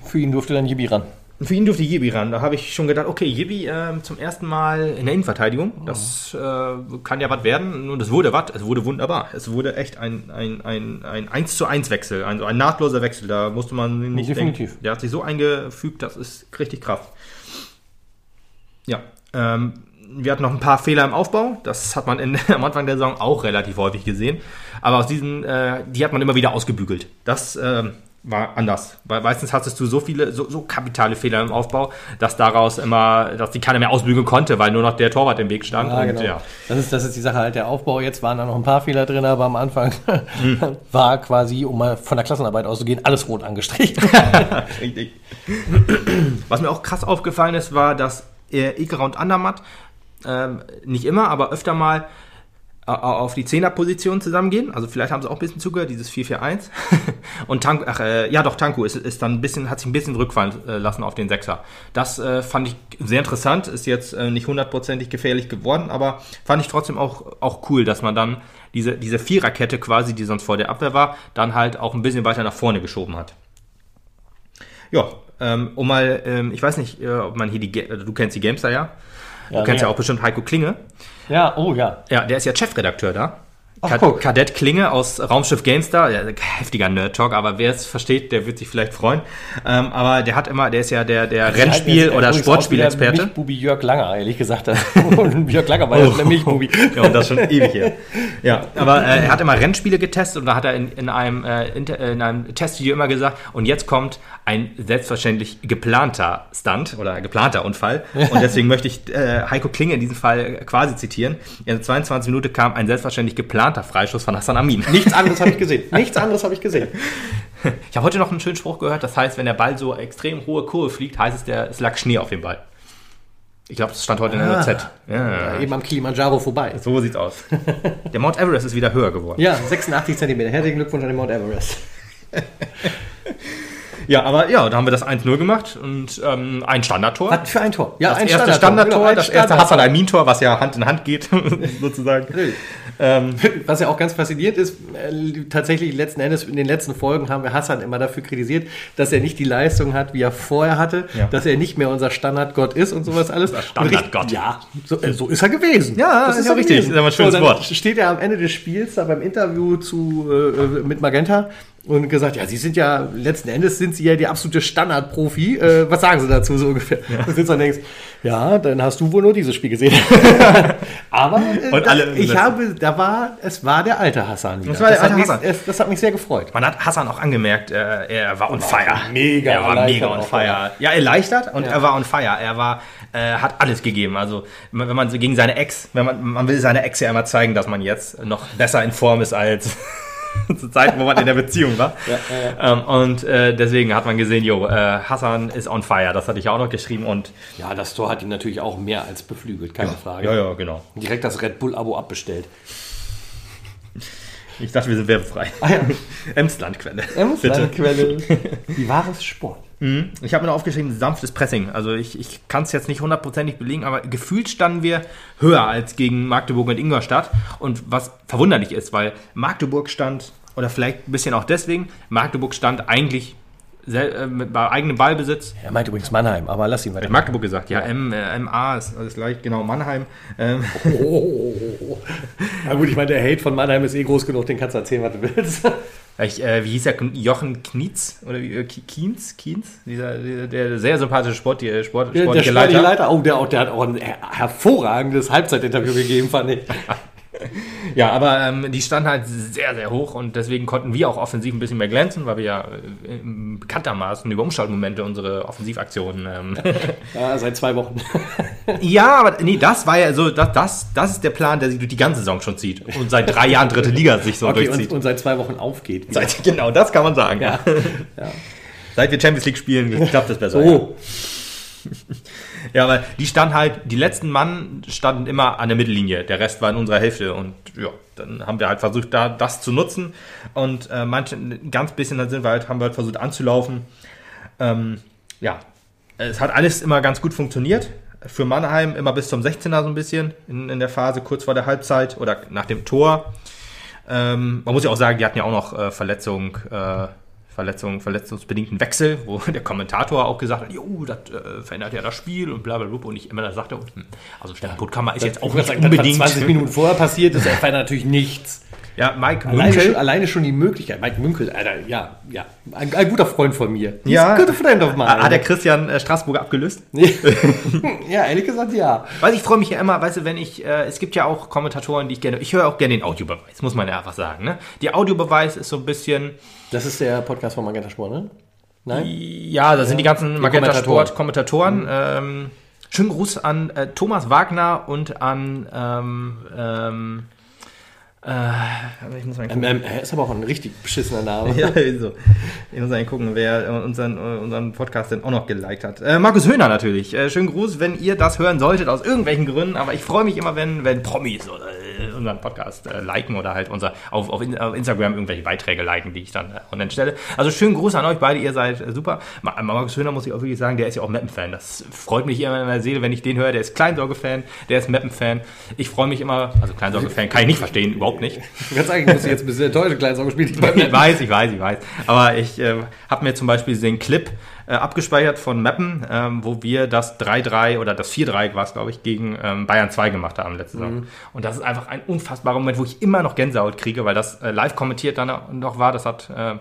Für ihn durfte dann Jibi ran. Und für ihn durfte Jibi ran. Da habe ich schon gedacht, okay, Jibi ähm, zum ersten Mal in der Innenverteidigung. Das äh, kann ja was werden. Und es wurde was. Es wurde wunderbar. Es wurde echt ein, ein, ein, ein 1 zu 1 Wechsel, ein, ein nahtloser Wechsel. Da musste man nicht Definitiv. denken. Der hat sich so eingefügt, das ist richtig krass. Ja, ähm, wir hatten noch ein paar Fehler im Aufbau. Das hat man in, am Anfang der Saison auch relativ häufig gesehen. Aber aus diesen, äh, die hat man immer wieder ausgebügelt. Das ähm, war anders. Weil meistens hattest du so viele, so, so kapitale Fehler im Aufbau, dass daraus immer, dass die keiner mehr ausbügeln konnte, weil nur noch der Torwart im Weg stand. Ja, und, genau. ja. Das, ist, das ist die Sache halt. Der Aufbau, jetzt waren da noch ein paar Fehler drin, aber am Anfang Hm. war quasi, um mal von der Klassenarbeit auszugehen, alles rot angestrichen. Richtig. Was mir auch krass aufgefallen ist, war, dass äh, Ikera und Andermatt ähm, nicht immer, aber öfter mal äh, auf die Zehnerposition zusammengehen. Also vielleicht haben sie auch ein bisschen zugehört, dieses 4-4-1. und Tanku, ach, äh, ja doch, Tanku ist, ist dann ein bisschen, hat sich ein bisschen rückfallen äh, lassen auf den Sechser. Das äh, fand ich sehr interessant, ist jetzt äh, nicht hundertprozentig gefährlich geworden, aber fand ich trotzdem auch, auch cool, dass man dann diese, diese Viererkette quasi, die sonst vor der Abwehr war, dann halt auch ein bisschen weiter nach vorne geschoben hat. Ja, ähm, um mal, ähm, ich weiß nicht, äh, ob man hier die, du kennst die Gamester ja. Du Ja, kennst ja auch bestimmt Heiko Klinge. ja, oh ja. Ja, der ist ja Chefredakteur da. Ach. Kadett Klinge aus Raumschiff Gamestar, ja, heftiger Nerd-Talk, aber wer es versteht, der wird sich vielleicht freuen. Ähm, aber der hat immer, der ist ja der, der Rennspiel- Jetzt oder Sportspielexperte. Milchbubi Jörg Langer, ehrlich gesagt. Und Jörg Langer war ja der Milchbubi. Ja, und das schon ewig her. Ja, aber äh, er hat immer Rennspiele getestet und da hat er in, in, einem, äh, äh, in einem Testvideo immer gesagt, und jetzt kommt ein selbstverständlich geplanter Stunt oder geplanter Unfall. Und deswegen möchte ich äh, Heiko Klinge in diesem Fall quasi zitieren. In der 22 Minute kam ein selbstverständlich geplanter Freischuss von Hassan Amin. Nichts anderes habe ich gesehen. Nichts anderes habe ich gesehen. Ich habe heute noch einen schönen Spruch gehört, das heißt, wenn der Ball so extrem hohe Kurve fliegt, heißt es, der, es lag Schnee auf dem Ball. Ich glaube, das stand heute in der Ah. NOZ. Ja, Eben am Kilimanjaro vorbei. so sieht's aus. Der Mount Everest ist wieder höher geworden. Ja, 86 Zentimeter. Herzlichen Glückwunsch an den Mount Everest. Ja, aber ja, da haben wir das 1-0 gemacht und ähm, ein Standardtor. Was für ein Tor? Ja, das ein erste Standardtor, Standardtor, genau, ein das erste Standardtor. Hassan Almin-Tor, was ja Hand in Hand geht, sozusagen. Ähm, Was ja auch ganz faszinierend ist, äh, tatsächlich letzten Endes in den letzten Folgen haben wir Hassan immer dafür kritisiert, dass er nicht die Leistung hat, wie er vorher hatte, Ja. dass er nicht mehr unser Standardgott ist und sowas alles. Standardgott. Ja, so, äh, so ist er gewesen. Ja, das ist ja richtig. gewesen. Ist aber ein schönes so, Wort. Steht er am Ende des Spiels da beim Interview zu, äh, mit Magenta und gesagt, ja, Sie sind ja, letzten Endes sind Sie ja die absolute Standardprofi. Äh, was sagen Sie dazu so ungefähr? Ja. Und dann denkst, ja, dann hast du wohl nur dieses Spiel gesehen. Aber äh, alle- ich habe, da war, es war der alte Hassan wieder. Das war der hat alte mich, Hassan. Es, das hat mich sehr gefreut. Man hat Hassan auch angemerkt, äh, er war on fire. mega er war mega on fire. Ja, erleichtert und Ja. er war on fire. Er war, äh, hat alles gegeben. Also wenn man so gegen seine Ex, wenn man, man will seine Ex ja immer zeigen, dass man jetzt noch besser in Form ist als zu Zeiten, wo man in der Beziehung war. Ähm, und äh, deswegen hat man gesehen, jo, äh, Hassan ist on fire. Das hatte ich auch noch geschrieben und Ja, das Tor hat ihn natürlich auch mehr als beflügelt, keine Frage. ja, ja, genau. Direkt das Red Bull-Abo abbestellt. Ich dachte, wir sind werbefrei. Ah ja. Emslandquelle. Quelle. Wie wahres Sport. Mhm. Ich habe mir noch aufgeschrieben, sanftes Pressing. Also ich, ich kann es jetzt nicht hundertprozentig belegen, aber gefühlt standen wir höher als gegen Magdeburg und Ingolstadt. Und was verwunderlich ist, weil Magdeburg stand, oder vielleicht ein bisschen auch deswegen, Magdeburg stand eigentlich äh, mit bei eigenem Ballbesitz. Er meint übrigens Mannheim, aber lass ihn weiter. Magdeburg gesagt, ja, M, äh, MA ist alles gleich, genau, Mannheim. Ähm, Oh. Na gut, ich meine, der Hate von Mannheim ist eh groß genug, den kannst du erzählen, was du willst. Ich, äh, wie hieß der? Jochen Knietz? Oder wie, äh, Kienz? Kienz? Dieser, der, der sehr sympathische Sport, die, Sport, Der, der Leiter. Leiter, oh, der, der hat auch ein her hervorragendes Halbzeitinterview gegeben, fand ich. Ja, aber ähm, die standen halt sehr, sehr hoch und deswegen konnten wir auch offensiv ein bisschen mehr glänzen, weil wir ja äh, bekanntermaßen über Umschaltmomente unsere Offensivaktionen. Ähm, Ja, seit zwei Wochen. ja, aber nee, das war ja so, das, das, das ist der Plan, der sich durch die ganze Saison schon zieht und seit drei Jahren dritte Liga sich so Okay, durchzieht. und, und seit zwei Wochen aufgeht. Seit, genau, das kann man sagen. Ja. Seit wir Champions League spielen, klappt das besser. Oh, Ja, aber die standen halt, die letzten Mann standen immer an der Mittellinie, der Rest war in unserer Hälfte und ja, dann haben wir halt versucht, da das zu nutzen und äh, manche, ganz bisschen dann sind wir halt, haben wir halt versucht anzulaufen. Ähm, ja, es hat alles immer ganz gut funktioniert. Für Mannheim immer bis zum 16er so ein bisschen in, in der Phase kurz vor der Halbzeit oder nach dem Tor. Ähm, man muss ja auch sagen, die hatten ja auch noch äh, Verletzung, äh, Verletzung, verletzungsbedingten Wechsel, wo der Kommentator auch gesagt hat, jo, das äh, verändert ja das Spiel und bla bla bla. Und ich immer da sagte, hm, also Stefan Puttkammer ist jetzt auch ich nicht sagen, das, unbedingt. 20 Minuten vorher passiert ist, erfährt natürlich nichts. Ja, Mike Alleine schon, Münkel. alleine schon die Möglichkeit. Mike Münkel, Alter, ja, ja. Ein, ein guter Freund von mir. He's Ja. a good friend of mine. Hat der Christian äh, Straßburger abgelöst? ja, ehrlich gesagt, ja. Weil ich freue mich ja immer, weißt du, wenn ich, äh, es gibt ja auch Kommentatoren, die ich gerne, ich höre auch gerne den Audiobeweis, muss man ja einfach sagen. Ne? Die Audiobeweis ist so ein bisschen, Das ist der Podcast von Magenta Sport, ne? Nein? ja, da sind die ganzen Magenta Kommentatoren. Sport Kommentatoren. Ähm, schönen Gruß an äh, Thomas Wagner und an, ähm, ähm, äh, ich muss mal gucken. Ähm, ähm, er ist aber auch ein richtig beschissener Name. Ja, so. Ich muss mal gucken, wer äh, unseren, äh, unseren Podcast denn auch noch geliked hat. Äh, Markus Höhner natürlich. Äh, schönen Gruß, wenn ihr das hören solltet, aus irgendwelchen Gründen. Aber ich freue mich immer, wenn, wenn Promis oder, äh, unseren Podcast äh, liken oder halt unser, auf, auf, in, auf Instagram irgendwelche Beiträge liken, die ich dann äh, online stelle. Also schönen Gruß an euch beide, ihr seid äh, super. Ma Markus Höhner muss ich auch wirklich sagen, der ist ja auch Mappen-Fan. Das freut mich immer in meiner Seele, wenn ich den höre. Der ist Kleinsorge-Fan, der ist Mappen-Fan. Ich freue mich immer, also Kleinsorge-Fan kann ich nicht verstehen, überhaupt nicht. Ganz eigentlich muss ich jetzt ein bisschen enttäuscht, kleines Auge spielt. Ich weiß, ich weiß, ich weiß. Aber ich äh, habe mir zum Beispiel den Clip äh, abgespeichert von Mappen, ähm, wo wir das 3-3 oder das 4-3 war es, glaube ich, gegen ähm, Bayern 2 gemacht haben letzte Saison. Und das ist einfach ein unfassbarer Moment, wo ich immer noch Gänsehaut kriege, weil das äh, live kommentiert dann noch war. Das hat äh,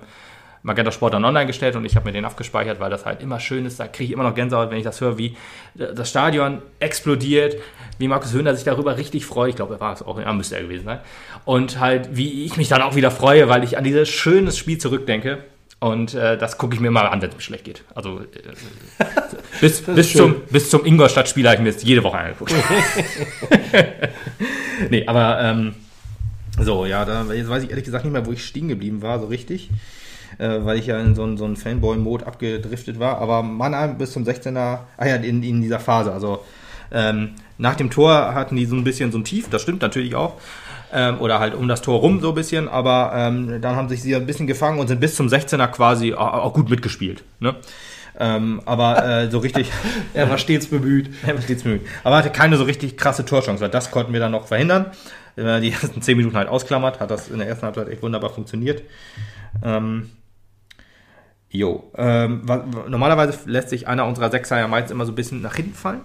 Magenta Sport dann online gestellt und ich habe mir den abgespeichert, weil das halt immer schön ist. Da kriege ich immer noch Gänsehaut, wenn ich das höre, wie äh, das Stadion explodiert, wie Markus Höhner sich darüber richtig freut. Ich glaube, er war es auch, ja, müsste er gewesen sein. Und halt, wie ich mich dann auch wieder freue, weil ich an dieses schönes Spiel zurückdenke. Und äh, das gucke ich mir mal an, wenn es mir schlecht geht. Also äh, bis, bis, schön. zum, bis zum Ingolstadt-Spiel habe ich mir das jede Woche angeguckt. nee, aber ähm, so, ja, da, jetzt weiß ich ehrlich gesagt nicht mehr, wo ich stehen geblieben war, so richtig. Äh, weil ich ja in so einen so Fanboy-Mode abgedriftet war. Aber Mannheim bis zum 16er, ah ja, in, in dieser Phase. Also ähm, nach dem Tor hatten die so ein bisschen so ein Tief, das stimmt natürlich auch. Ähm, oder halt um das Tor rum so ein bisschen, aber ähm, dann haben sich sie ein bisschen gefangen und sind bis zum 16er quasi auch, auch gut mitgespielt. Ne? Ähm, aber äh, so richtig. Er war stets bemüht. Er war stets bemüht. Aber hatte keine so richtig krasse Torchance, weil das konnten wir dann noch verhindern. Wenn man die ersten 10 Minuten halt ausklammert, hat das in der ersten Halbzeit echt wunderbar funktioniert. Ähm, jo, ähm, normalerweise lässt sich einer unserer Sechser ja meist immer so ein bisschen nach hinten fallen.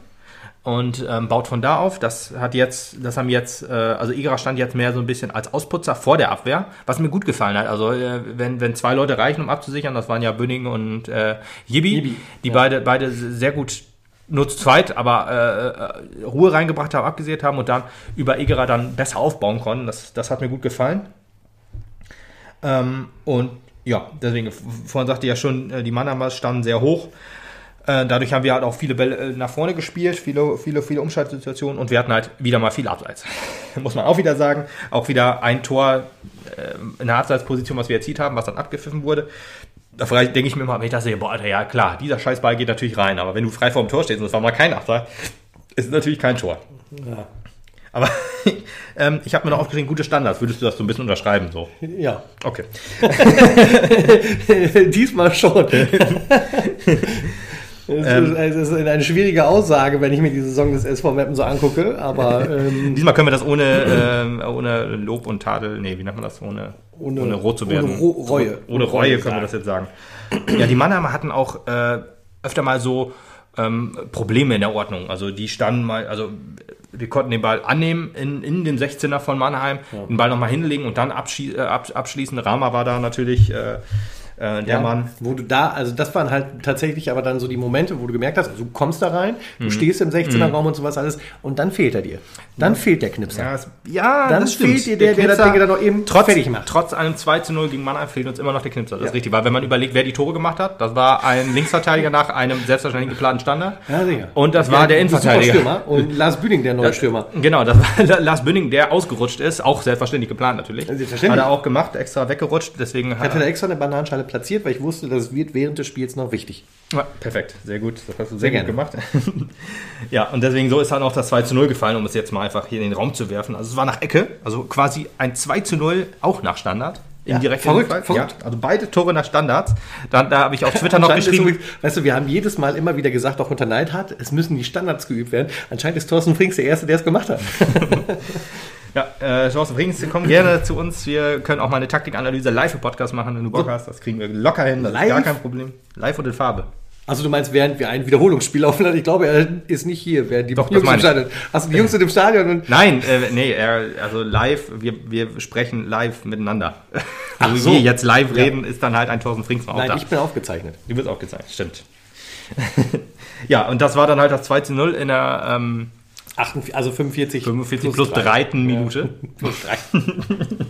Und ähm, baut von da auf. Das hat jetzt, das haben jetzt, äh, also Igra stand jetzt mehr so ein bisschen als Ausputzer vor der Abwehr, was mir gut gefallen hat. Also äh, wenn, wenn zwei Leute reichen, um abzusichern, das waren ja Bünning und äh, Yibi, Yibi, die ja. beide, beide sehr gut nur zu zweit, aber äh, äh, Ruhe reingebracht haben, abgesichert haben und dann über Igra dann besser aufbauen konnten. Das, das hat mir gut gefallen. Ähm, und ja, deswegen, vorhin sagte ich ja schon, äh, die Mannheimer standen sehr hoch. Äh, Dadurch haben wir halt auch viele Bälle äh, nach vorne gespielt, viele, viele, viele Umschaltsituationen und wir hatten halt wieder mal viel Abseits. Muss man auch wieder sagen. Auch wieder ein Tor äh, in der Abseitsposition, was wir erzielt haben, was dann abgepfiffen wurde. Da denke ich mir mal, wenn ich das sehe, boah, Alter, ja klar, dieser Scheißball geht natürlich rein, aber wenn du frei vor dem Tor stehst und es war mal kein Abseits, ist es natürlich kein Tor. Ja. Aber ähm, ich habe mir noch aufgeschrieben, gute Standards. Würdest du das so ein bisschen unterschreiben? So? ja. Okay. Diesmal schon. Es Ähm. ist, es ist eine schwierige Aussage, wenn ich mir die Saison des SV Meppen so angucke, aber ähm, Diesmal können wir das ohne, ähm, ohne Lob und Tadel, nee, wie nennt man das? Ohne, ohne, Ohne- rot zu ohne werden. Ro- Reue. Ohne Reue können wir das jetzt sagen. Ja, die Mannheimer hatten auch äh, öfter mal so ähm, Probleme in der Ordnung. Also die standen mal, also wir konnten den Ball annehmen in, in den 16er von Mannheim, den Ball nochmal hinlegen und dann abschie äh, ab, abschließen. Rama war da natürlich äh, äh, der ja, Mann. wo du da, also das waren halt tatsächlich aber dann so die Momente, wo du gemerkt hast, also du kommst da rein, Mhm. du stehst im 16er Raum und sowas alles und dann fehlt er dir. Dann fehlt der Knipser. Ja, es, ja Dann das fehlt dir der, der das Knipser- Ding dann noch eben trotz, fertig macht. Trotz einem 2 zu 0 gegen Mannheim fehlt uns immer noch der Knipser. Das Ja. ist richtig. Weil wenn man überlegt, wer die Tore gemacht hat, das war ein Linksverteidiger nach einem selbstverständlich geplanten Standard. Ja, sicher. Und das war der Innenverteidiger. Stürmer und Lars Bühning, der neue Stürmer. Genau, das war Lars Bünning, der ausgerutscht ist. Auch selbstverständlich geplant natürlich. Selbstverständlich. Hat er auch gemacht, extra weggerutscht. Deswegen hatte da extra eine Bananenschale platziert, weil ich wusste, das wird während des Spiels noch wichtig. Ja, perfekt, sehr gut. Das hast du Sehr sehr, gut gerne. gemacht. ja, und deswegen so ist dann auch das 2 zu 0 gefallen, um es jetzt mal einfach hier in den Raum zu werfen. Also es war nach Ecke, also quasi ein 2 zu 0 auch nach Standard. Ja, Indirekt verrückt, verrückt. Ja, also beide Tore nach Standards. Dann, da habe ich auf Twitter noch geschrieben. übrigens- weißt du, wir haben jedes Mal immer wieder gesagt, auch unter Neidhardt, es müssen die Standards geübt werden. Anscheinend ist Thorsten Frings der Erste, der es gemacht hat. Ja, äh, Thorsten Frings, komm gerne zu uns. Wir können auch mal eine Taktikanalyse live im Podcast machen, wenn du Bock hast. Das kriegen wir locker hin. Das Live? ist gar kein Problem. Live und in Farbe. Also du meinst, während wir ein Wiederholungsspiel laufen lassen, ich glaube, er ist nicht hier, während die Doch, Jungs im. Stadion. Hast du die Jungs sind im Stadion und Nein, äh, nee, er, also live, wir, wir sprechen live miteinander. Ach Also so. wie wir jetzt live Ja. reden, ist dann halt ein Thorsten Frings auch Nein, da. ich bin aufgezeichnet. Du wirst auch gezeigt, stimmt. ja, und das war dann halt das 2 zu 0 in der ähm, 48, also 45, 45 plus, drei. dreiten Minute. Plus drei.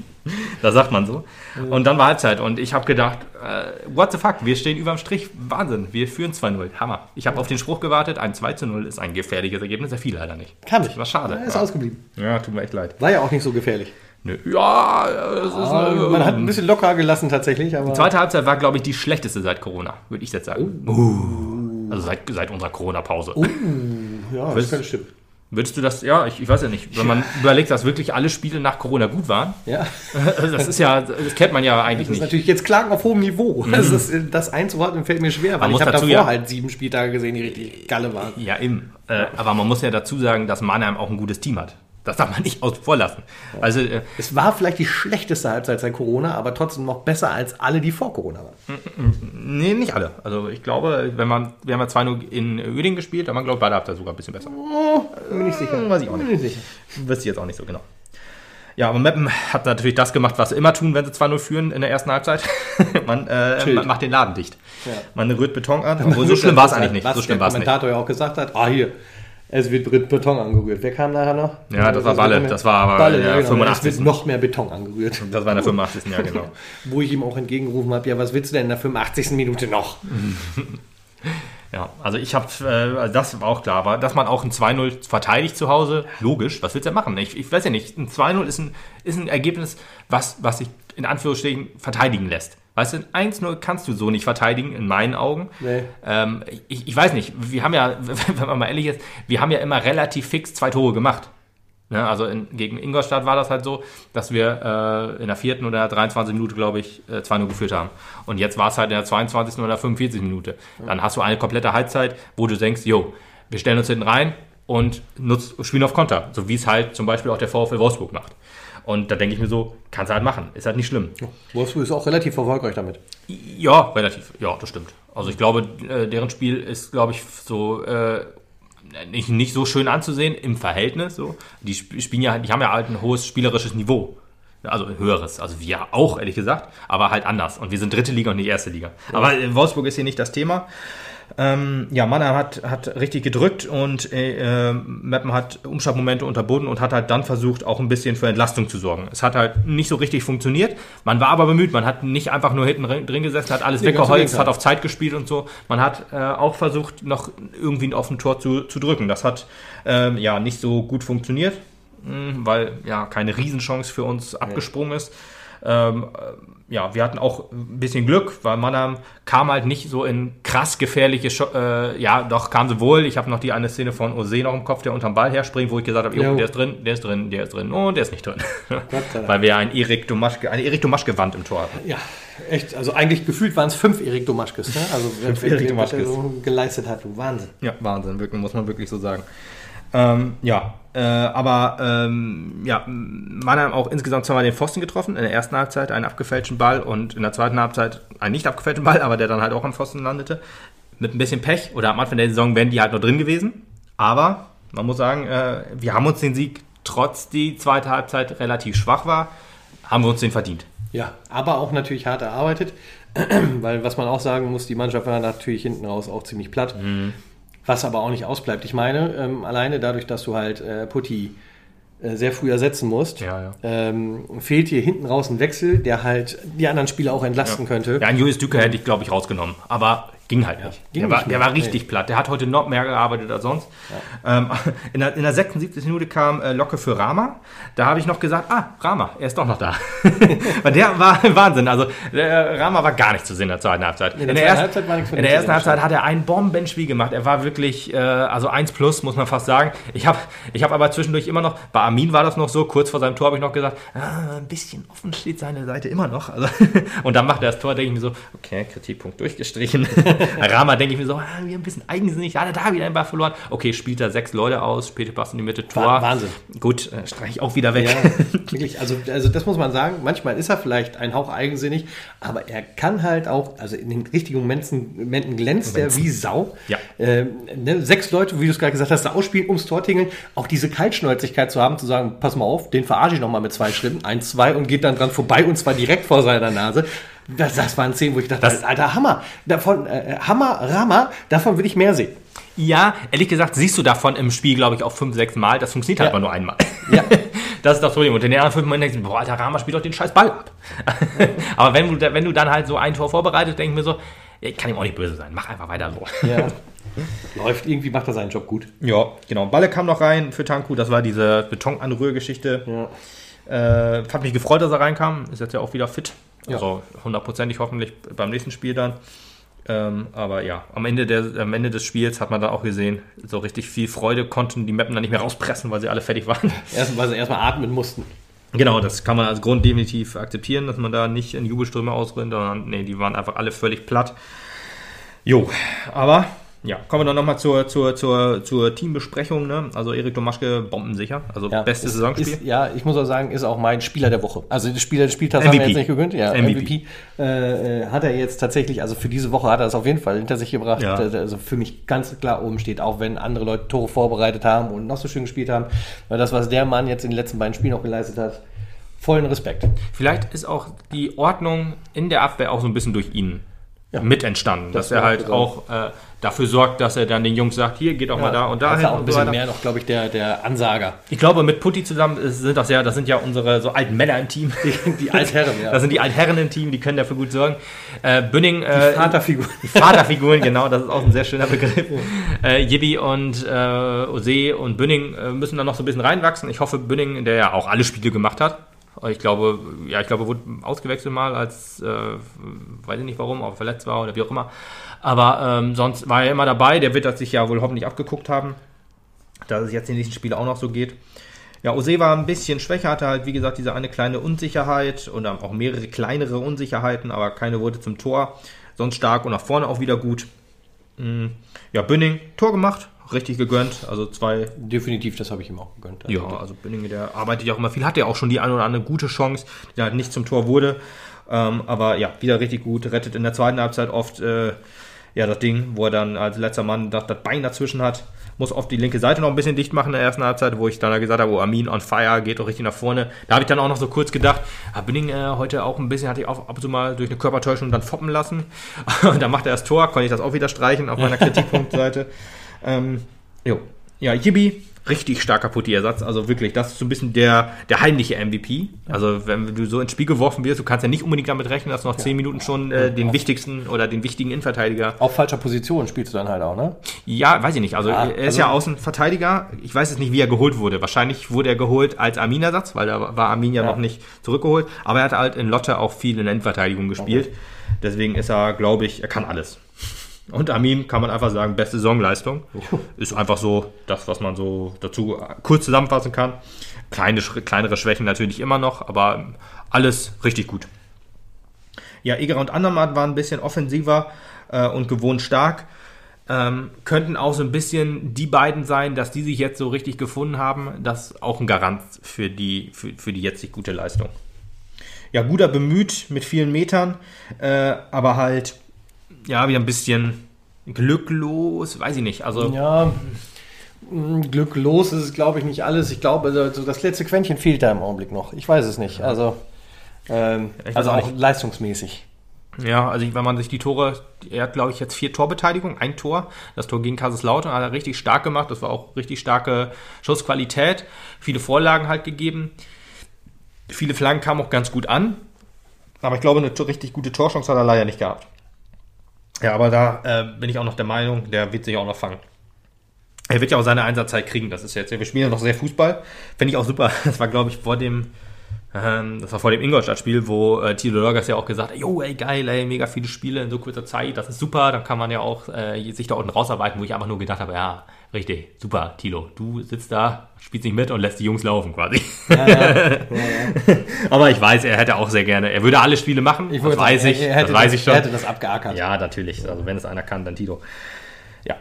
Da sagt man so. Und dann war Halbzeit und ich habe gedacht, äh, what the fuck, wir stehen überm Strich. Wahnsinn, wir führen 2-0. Hammer. Ich habe auf den Spruch gewartet, ein 2 zu 0 ist ein gefährliches Ergebnis. Er fiel leider nicht. Kam nicht. War schade. Ja, ist Ja. ausgeblieben. Ja, tut mir echt leid. War ja auch nicht so gefährlich. Nö. Ja, es ist, äh, Man hat ein bisschen locker gelassen tatsächlich, aber Zweite Halbzeit war, glaube ich, die schlechteste seit Corona, würde ich jetzt sagen. Uh. Also seit, seit unserer Corona-Pause. ja, das könnte stimmen. Würdest du das, ja, ich, ich weiß ja nicht, wenn man überlegt, dass wirklich alle Spiele nach Corona gut waren, Ja, das ist ja, das kennt man ja eigentlich das ist nicht. natürlich jetzt Klagen auf hohem Niveau. Das, ist, das einzuordnen fällt mir schwer, weil Mhm. Man ich habe davor ja- halt sieben Spieltage gesehen, die richtig galle waren. Ja, eben. Äh, aber man muss ja dazu sagen, dass Mannheim auch ein gutes Team hat. Das darf man nicht außen vor lassen. Also, äh, Es war vielleicht die schlechteste Halbzeit seit Corona, aber trotzdem noch besser als alle, die vor Corona waren. nee, nicht alle. Also, ich glaube, wenn man, wir haben ja 2-0 in Öding gespielt, aber man glaubt, beide habt ihr sogar ein bisschen besser. Bin mir nicht sicher. Weiß ich auch nicht. Bin nicht sicher. Wüsste ich jetzt auch nicht so genau. Ja, aber Meppen hat natürlich das gemacht, was sie immer tun, wenn sie 2-0 führen in der ersten Halbzeit. man, äh, man macht den Laden dicht. Ja. Man rührt Beton an. Obwohl, so schlimm war es eigentlich nicht. Was So schlimm der war es nicht. Kommentator ja auch gesagt hat, ah hier, es wird Bet- Beton angerührt. Wer kam nachher noch? Ja, das war Balle. Das war aber Balle, ja, genau. 85. Es wird noch mehr Beton angerührt. Das war in der 85. Ja, genau. Wo ich ihm auch entgegengerufen habe, ja, was willst du denn in der 85. Minute noch? Ja, also ich habe, äh, also das war auch klar, aber dass man auch ein 2-0 verteidigt zu Hause, logisch, was willst du denn machen? Ich, ich weiß ja nicht, ein 2-0 ist ein, ist ein Ergebnis, was, was sich in Anführungsstrichen verteidigen lässt. Weißt du, ein 1-0 kannst du so nicht verteidigen, in meinen Augen. Nee. Ähm, ich, ich weiß nicht, wir haben ja, wenn man mal ehrlich ist, wir haben ja immer relativ fix zwei Tore gemacht. Ne, also in, gegen Ingolstadt war das halt so, dass wir äh, in der vierten oder 23 Minute, glaube ich, äh, 2-0 geführt haben. Und jetzt war es halt in der 22. oder 45. Minute. Dann hast du eine komplette Halbzeit, wo du denkst, jo, wir stellen uns hinten rein und nutzt, spielen auf Konter. So wie es halt zum Beispiel auch der VfL Wolfsburg macht. Und da denke ich mir so, kannst du halt machen. Ist halt nicht schlimm. Wolfsburg ist auch relativ erfolgreich damit. Ja, relativ. Ja, das stimmt. Also ich glaube, äh, deren Spiel ist, glaube ich, so äh, nicht, nicht so schön anzusehen im Verhältnis. So. Die sp- spielen ja, die haben ja halt ein hohes spielerisches Niveau. Also höheres, also wir auch, ehrlich gesagt, aber halt anders. Und wir sind dritte Liga und nicht erste Liga. Aber äh, Wolfsburg ist hier nicht das Thema. Ähm, ja, Mannheim hat, hat richtig gedrückt und äh, äh, Meppen hat Umschaltmomente unterbunden und hat halt dann versucht, auch ein bisschen für Entlastung zu sorgen. Es hat halt nicht so richtig funktioniert. Man war aber bemüht. Man hat nicht einfach nur hinten drin gesessen, hat alles Nee, weggeholzt, hat auf Zeit gespielt und so. Man hat äh, auch versucht, noch irgendwie auf ein Tor zu, zu drücken. Das hat ähm, ja nicht so gut funktioniert, mh, weil ja keine Riesenchance für uns abgesprungen ist. Ähm, äh, ja, wir hatten auch ein bisschen Glück, weil Mannheim kam halt nicht so in krass gefährliche, Scho äh, ja, doch kam sie wohl. Ich habe noch die eine Szene von Ose noch im Kopf, der unterm Ball herspringt, wo ich gesagt habe, der ist drin, der ist drin, der ist drin und der ist nicht drin. weil wir ein Erik Domaschke, eine Erik Domaschke-Wand im Tor hatten. Ja, echt. Also eigentlich gefühlt waren es fünf Erik Domaschkes. Ne? Also Fünf Erik er Domaschkes. so geleistet hat. Wahnsinn. Ja, Wahnsinn, wirklich, muss man wirklich so sagen. Ähm, ja, äh, aber ähm, ja, Mannheim auch insgesamt zweimal den Pfosten getroffen. In der ersten Halbzeit einen abgefälschten Ball und in der zweiten Halbzeit einen nicht abgefälschten Ball, aber der dann halt auch am Pfosten landete. Mit ein bisschen Pech oder am Anfang der Saison wären die halt noch drin gewesen. Aber man muss sagen, äh, wir haben uns den Sieg, trotz die zweite Halbzeit relativ schwach war, haben wir uns den verdient. Ja, aber auch natürlich hart erarbeitet. Weil was man auch sagen muss, die Mannschaft war natürlich hinten raus auch ziemlich platt. Mhm. Was aber auch nicht ausbleibt. Ich meine, ähm, alleine dadurch, dass du halt äh, Putti äh, sehr früh ersetzen musst, Ja, ja. Ähm, fehlt hier hinten raus ein Wechsel, der halt die anderen Spieler auch entlasten könnte. Ja, einen Julius Düker hätte ich, glaube ich, rausgenommen. Aber ging halt nicht. ging Der war, nicht der mehr, war richtig platt. Der hat heute noch mehr gearbeitet als sonst. Ähm, in, der, in der 76. Minute kam äh, Locke für Rama. Da habe ich noch gesagt, ah, Rama, er ist doch noch da. Weil der war Wahnsinn. Also der Rama war gar nicht zu sehen in der zweiten Halbzeit. In der der zweiten ersten- Halbzeit war nichts von in der ersten Halbzeit hat er ein Bombenspiel gemacht. Er war wirklich, äh, also 1 plus, muss man fast sagen. Ich habe ich hab aber zwischendurch immer noch, bei Armin war das noch so, kurz vor seinem Tor habe ich noch gesagt, ah, ein bisschen offen steht seine Seite immer noch. Also, und dann macht er das Tor, denke ich mir so, okay, Kritikpunkt durchgestrichen. Rama denke ich mir so, ah, wir ein bisschen eigensinnig, hat er da wieder einen Ball verloren. Okay, spielt er sechs Leute aus, später Pass in die Mitte, Tor. Wah- Wahnsinn. Gut, äh, streich ich auch wieder weg. Ja, wirklich. Also, also das muss man sagen. Manchmal ist er vielleicht ein Hauch eigensinnig, aber er kann halt auch, also in den richtigen Momenten, Momenten glänzt er wie Sau. Ja. Ähm, ne, sechs Leute, wie du es gerade gesagt hast, da ausspielen, ums Tor tingeln. Auch diese Kaltschnäuzigkeit zu haben, zu sagen, pass mal auf, den verarsche ich nochmal mit zwei Schritten, eins, zwei und geht dann dran vorbei und zwar direkt vor seiner Nase. Das, das waren Szenen, wo ich dachte, Das- alter Hammer. Davon, äh, Hammer, Rama, davon will ich mehr sehen. Ja, ehrlich gesagt, siehst du davon im Spiel, glaube ich, auch fünf, sechs Mal. Das funktioniert halt Ja. aber nur einmal. Ja. Das ist das Problem. Und in den anderen fünf Mal denkst du, boah, alter Rama spielt doch den scheiß Ball ab. aber wenn du, wenn du dann halt so ein Tor vorbereitet, denke ich mir so, ich kann ihm auch nicht böse sein. Mach einfach weiter so. Ja. Läuft, irgendwie macht er seinen Job gut. Ja, genau. Balle kam noch rein für Tanku. Das war diese Betonanrührgeschichte. Ja. Äh, hat mich gefreut, dass er reinkam. Ist jetzt ja auch wieder fit. Ja. Also hundertprozentig hoffentlich beim nächsten Spiel dann. Ähm, aber ja, am Ende, der, am Ende des Spiels hat man dann auch gesehen, so richtig viel Freude konnten die Mappen dann nicht mehr rauspressen, weil sie alle fertig waren. Erst, weil sie erstmal atmen mussten. genau, das kann man als Grund definitiv akzeptieren, dass man da nicht in Jubelströme ausrennt, sondern nee, die waren einfach alle völlig platt. Jo, aber ja, kommen wir dann nochmal zur, zur, zur, zur Teambesprechung. Ne? Also Erik Domaschke bombensicher, also Ja, bestes ist, Saisonspiel. Ist, ja, ich muss auch sagen, ist auch mein Spieler der Woche. Also der Spieler des Spieltags haben wir jetzt nicht gegönnt. Ja, MVP. MVP. Äh, äh, hat er jetzt tatsächlich, also für diese Woche hat er es auf jeden Fall hinter sich gebracht. Ja. Äh, Also für mich ganz klar oben steht, auch wenn andere Leute Tore vorbereitet haben und noch so schön gespielt haben. Weil das, was der Mann jetzt in den letzten beiden Spielen auch geleistet hat, vollen Respekt. Vielleicht ist auch die Ordnung in der Abwehr auch so ein bisschen durch ihn Ja. mit entstanden, Das dass er halt auch auch äh, dafür sorgt, dass er dann den Jungs sagt, hier geht auch mal da und da ist hin er auch ein so bisschen weiter. mehr noch, glaube ich, der, der Ansager. Ich glaube, mit Putti zusammen ist- sind das ja, das sind ja unsere so alten Männer im Team. Die Altherren, ja. Das sind die Altherren im Team, die können dafür gut sorgen. Äh, Bünning, äh, Vaterfigur. die Vaterfiguren, genau, das ist auch ein sehr schöner Begriff. Äh, Jibi und äh, Ose und Bünning äh, müssen dann noch so ein bisschen reinwachsen. Ich hoffe, Bünning, der ja auch alle Spiele gemacht hat. Ich glaube, ja, ich glaube, wurde ausgewechselt mal, als, äh, weiß ich nicht warum, ob er verletzt war oder wie auch immer. Aber ähm, sonst war er immer dabei. Der wird sich ja wohl hoffentlich abgeguckt haben, dass es jetzt in den nächsten Spielen auch noch so geht. Ja, Ose war ein bisschen schwächer, hatte halt, wie gesagt, diese eine kleine Unsicherheit und auch mehrere kleinere Unsicherheiten, aber keine wurde zum Tor. Sonst stark und nach vorne auch wieder gut. Mm, Ja, Bünning, Tor gemacht, richtig gegönnt. Also zwei, Definitiv, das habe ich ihm auch gegönnt. Also ja, also Bünning, der arbeitet ja auch immer viel, hatte ja auch schon die eine oder andere gute Chance, die halt nicht zum Tor wurde. Ähm, aber ja, wieder richtig gut, rettet in der zweiten Halbzeit oft äh, ja, das Ding, wo er dann als letzter Mann das, das Bein dazwischen hat. muss oft die linke Seite noch ein bisschen dicht machen in der ersten Halbzeit, wo ich dann gesagt habe, oh, Armin on fire, geht doch richtig nach vorne. Da habe ich dann auch noch so kurz gedacht, ah, bin ich äh, heute auch ein bisschen, hatte ich auch ab und zu mal durch eine Körpertäuschung dann foppen lassen. Und dann macht er das Tor, konnte ich das auch wieder streichen auf meiner Kritikpunktseite. Ähm, jo. Ja, Yibi, richtig starker Putti-Ersatz. Also wirklich, das ist so ein bisschen der, der heimliche MVP. Also wenn du so ins Spiel geworfen wirst, du kannst ja nicht unbedingt damit rechnen, dass du nach zehn Minuten schon äh, den wichtigsten oder den wichtigen Innenverteidiger. Auf falscher Position spielst du dann halt auch, ne? Ja, weiß ich nicht. Also Ja, er ist also- ja Außenverteidiger. Ich weiß jetzt nicht, wie er geholt wurde. Wahrscheinlich wurde er geholt als Armin-Ersatz, weil da war Armin ja, Ja. noch nicht zurückgeholt. Aber er hat halt in Lotte auch viel in der Innenverteidigung gespielt. Deswegen ist er, glaube ich, er kann alles. Und Armin kann man einfach sagen, beste Saisonleistung. Ist einfach so das, was man so dazu kurz zusammenfassen kann. Kleine, kleinere Schwächen natürlich immer noch, aber alles richtig gut. Ja, Eger und Andermatt waren ein bisschen offensiver äh, und gewohnt stark. Ähm, könnten auch so ein bisschen die beiden sein, dass die sich jetzt so richtig gefunden haben. Das ist auch ein Garant für die, für, für die jetzig gute Leistung. Ja, guter bemüht mit vielen Metern, äh, aber halt, ja, wieder ein bisschen glücklos, weiß ich nicht. Also, Ja, mh, glücklos ist es, glaube ich, nicht alles. Ich glaube, also das letzte Quäntchen fehlt da im Augenblick noch. Ich weiß es nicht. Also, ähm, also auch nicht. leistungsmäßig. Ja, also wenn man sich die Tore, er hat glaube ich jetzt vier Torbeteiligung, ein Tor. Das Tor gegen Kaiserslautern hat er richtig stark gemacht. Das war auch richtig starke Schussqualität. Viele Vorlagen halt gegeben. Viele Flanken kamen auch ganz gut an. Aber ich glaube, eine richtig gute Torchance hat er leider nicht gehabt. Ja, aber da äh, bin ich auch noch der Meinung, der wird sich auch noch fangen. Er wird ja auch seine Einsatzzeit kriegen. Das ist jetzt, wir spielen ja noch sehr Fußball. Finde ich auch super. Das war, glaube ich, vor dem, ähm, das war vor dem Ingolstadt-Spiel, wo äh, Thilo Lörgers ja auch gesagt hat, jo, ey, geil, ey, mega viele Spiele in so kurzer Zeit, das ist super, dann kann man ja auch äh, sich da unten rausarbeiten, wo ich einfach nur gedacht habe, ja, richtig, super, Thilo, du sitzt da, spielst nicht mit und lässt die Jungs laufen quasi. Aber ich weiß, er hätte auch sehr gerne, er würde alle Spiele machen, Ich das weiß sagen, ich, hätte das weiß das, ich schon. Er hätte das abgeackert. Ja, natürlich. Also wenn es einer kann, dann Tito. Ja,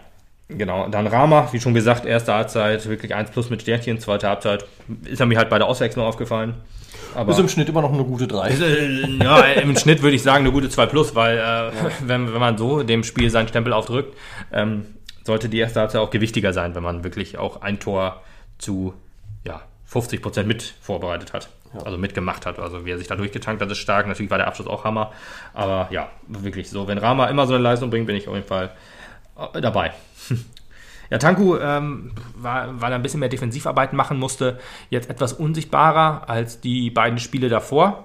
genau. Dann Rama, wie schon gesagt, erste Halbzeit wirklich 1 plus mit Sternchen, zweite Halbzeit ist er mir halt bei der Auswechslung aufgefallen. Aber Ist im Schnitt immer noch eine gute 3. äh, ja, im Schnitt würde ich sagen eine gute 2 plus, weil äh, wenn, wenn man so dem Spiel seinen Stempel aufdrückt, ähm, sollte die erste Halbzeit auch gewichtiger sein, wenn man wirklich auch ein Tor zu ja, 50 Prozent mit vorbereitet hat. Also mitgemacht hat. Also wie er sich da durchgetankt hat, ist stark. Natürlich war der Abschluss auch Hammer. Aber ja, wirklich so. Wenn Rama immer so eine Leistung bringt, bin ich auf jeden Fall äh, dabei. Ja, Tanku ähm, war, weil er ein bisschen mehr Defensivarbeiten machen musste, jetzt etwas unsichtbarer als die beiden Spiele davor.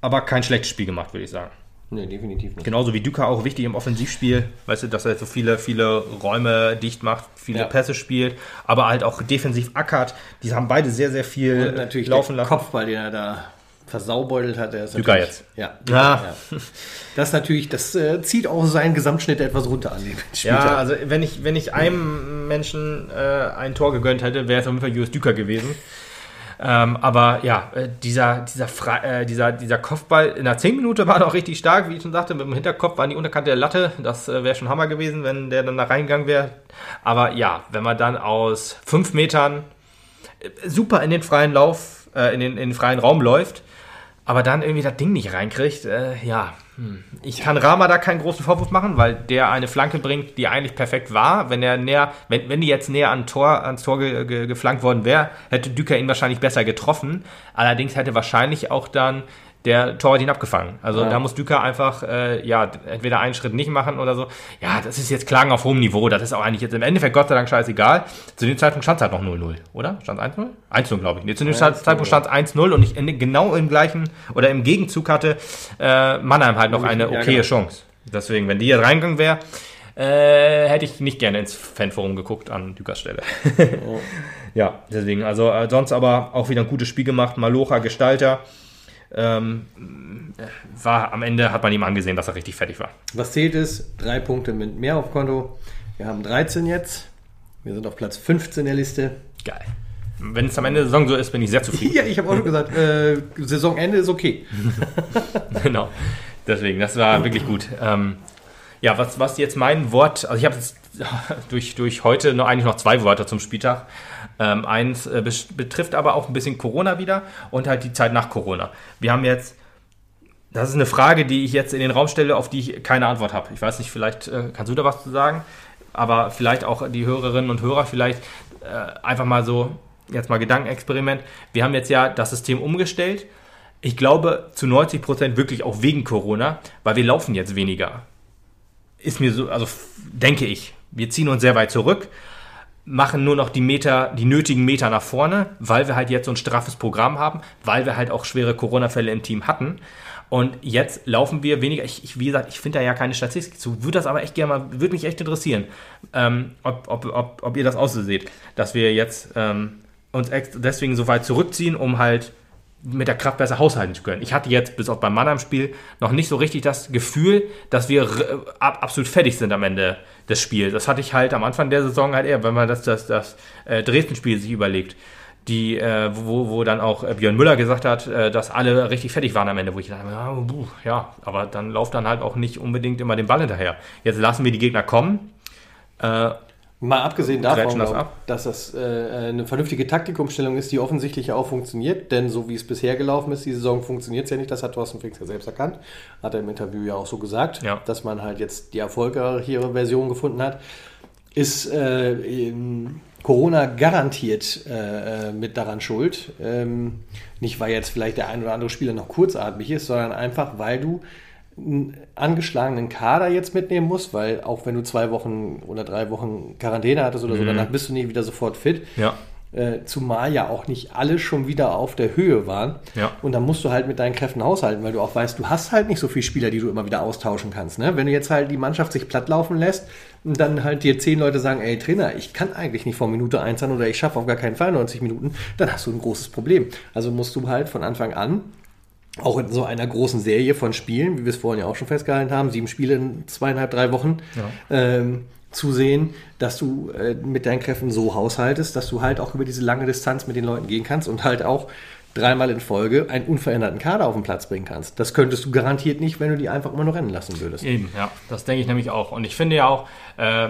Aber kein schlechtes Spiel gemacht, würde ich sagen. Nee, definitiv nicht. Genauso wie Duca auch wichtig im Offensivspiel, weißt du, dass er so viele, viele Räume dicht macht, viele Ja. Pässe spielt, aber halt auch defensiv ackert. Die haben beide sehr, sehr viel Und natürlich laufen der lassen. Kopfball, den er da versaubeutelt hat, der ist natürlich- jetzt. Ja, Ja. ja. Das natürlich, das äh, zieht auch seinen Gesamtschnitt etwas runter an den Ja, Spieltag. also wenn ich, wenn ich einem Menschen äh, ein Tor gegönnt hätte, wäre es auf jeden Fall Julius Düker gewesen. Ähm, aber ja, äh, dieser, dieser, Fre äh, dieser, dieser Kopfball in der 10 Minute war noch richtig stark, wie ich schon sagte, mit dem Hinterkopf war an die Unterkante der Latte. Das äh, wäre schon Hammer gewesen, wenn der dann da reingegangen wäre. Aber ja, wenn man dann aus 5 Metern äh, super in den freien Lauf, äh, in, den, in den freien Raum läuft, aber dann irgendwie das Ding nicht reinkriegt, äh, ja. hm. Ich kann Rama da keinen großen Vorwurf machen, weil der eine Flanke bringt, die eigentlich perfekt war. Wenn er näher, wenn, wenn die jetzt näher an Tor, ans Tor ge, ge, geflankt worden wäre, hätte Düker ihn wahrscheinlich besser getroffen. Allerdings hätte wahrscheinlich auch dann der Torwart ihn abgefangen. Also Ja. da muss Düker einfach, äh, ja, entweder einen Schritt nicht machen oder so. Ja, das ist jetzt Klagen auf hohem Niveau. Das ist auch eigentlich jetzt im Endeffekt Gott sei Dank scheißegal. Zu dem Zeitpunkt stand es halt noch 0-0, oder? Stand 1-0? 1-0, glaube ich. Nee, zu dem 1-0, Zeitpunkt stand es 1-0 und ich in, genau im gleichen oder im Gegenzug hatte äh, Mannheim halt noch eine Ja, okaye genau. Chance. Deswegen, wenn die jetzt reingegangen wäre, äh, hätte ich nicht gerne ins Fanforum geguckt an Dükers Stelle. ja, deswegen, also äh, sonst aber auch wieder ein gutes Spiel gemacht. Malocha, Gestalter. Ähm, war am Ende hat man ihm angesehen, dass er richtig fertig war. Was zählt ist, drei Punkte mit mehr auf Konto. Wir haben 13 jetzt. Wir sind auf Platz 15 der Liste. Geil. Wenn es am Ende der Saison so ist, bin ich sehr zufrieden. Ja, ich habe auch schon gesagt, äh, Saisonende ist okay. genau. Deswegen, das war wirklich gut. Ähm, ja, was, was jetzt mein Wort, also ich habe jetzt durch, durch heute noch eigentlich noch zwei Wörter zum Spieltag. Ähm, eins äh, betrifft aber auch ein bisschen Corona wieder und halt die Zeit nach Corona. Wir haben jetzt, das ist eine Frage, die ich jetzt in den Raum stelle, auf die ich keine Antwort habe. Ich weiß nicht, vielleicht äh, kannst du da was zu sagen. aber vielleicht auch die Hörerinnen und Hörer vielleicht äh, einfach mal so, jetzt mal Gedankenexperiment. Wir haben jetzt ja das System umgestellt. Ich glaube zu 90 Prozent wirklich auch wegen Corona, weil wir laufen jetzt weniger. Ist mir so, also denke ich. Wir ziehen uns sehr weit zurück, machen nur noch die Meter, die nötigen Meter nach vorne, weil wir halt jetzt so ein straffes Programm haben, weil wir halt auch schwere Corona-Fälle im Team hatten. Und jetzt laufen wir weniger. Ich, ich wie gesagt, ich finde da ja keine Statistik zu. Würde das aber echt gerne mal, würde mich echt interessieren, ähm, ob, ob, ob, ob ihr das auch so seht, dass wir jetzt ähm, uns deswegen so weit zurückziehen, um halt mit der Kraft besser haushalten zu können. Ich hatte jetzt bis auf beim Mannheim-Spiel noch nicht so richtig das Gefühl, dass wir absolut fertig sind am Ende des Spiels. Das hatte ich halt am Anfang der Saison halt eher, wenn man das, das, das äh, Dresden-Spiel sich überlegt die, äh, wo, wo dann auch äh, Björn Müller gesagt hat, äh, dass alle richtig fertig waren am Ende, wo ich dachte, ja, buh, ja, aber dann lauft dann halt auch nicht unbedingt immer den Ball hinterher. Jetzt lassen wir die Gegner kommen. Äh, Mal abgesehen davon, das glaub, dass das äh, eine vernünftige Taktikumstellung ist, die offensichtlich ja auch funktioniert, denn so wie es bisher gelaufen ist, die Saison funktioniert es ja nicht, das hat Thorsten Finks ja selbst erkannt, hat er im Interview ja auch so gesagt, ja. dass man halt jetzt die erfolgreichere Version gefunden hat, ist äh, Corona garantiert äh, äh, mit daran schuld. Ähm, nicht, weil jetzt vielleicht der ein oder andere Spieler noch kurzatmig ist, sondern einfach, weil du einen angeschlagenen Kader jetzt mitnehmen musst, weil auch wenn du zwei Wochen oder drei Wochen Quarantäne hattest oder so, mhm. danach bist du nicht wieder sofort fit. Ja. Äh, zumal ja auch nicht alle schon wieder auf der Höhe waren. Ja. Und dann musst du halt mit deinen Kräften haushalten, weil du auch weißt, du hast halt nicht so viele Spieler, die du immer wieder austauschen kannst. Ne? Wenn du jetzt halt die Mannschaft sich platt laufen lässt und dann halt dir zehn Leute sagen, ey Trainer, ich kann eigentlich nicht vor Minute eins an oder ich schaffe auf gar keinen Fall 90 Minuten, dann hast du ein großes Problem. Also musst du halt von Anfang an auch in so einer großen Serie von Spielen, wie wir es vorhin ja auch schon festgehalten haben, sieben Spiele in zweieinhalb, drei Wochen, ja. ähm, zu sehen, dass du äh, mit deinen Kräften so haushaltest, dass du halt auch über diese lange Distanz mit den Leuten gehen kannst und halt auch dreimal in Folge einen unveränderten Kader auf den Platz bringen kannst. Das könntest du garantiert nicht, wenn du die einfach immer nur rennen lassen würdest. Eben, ja, das denke ich nämlich auch. Und ich finde ja auch, äh,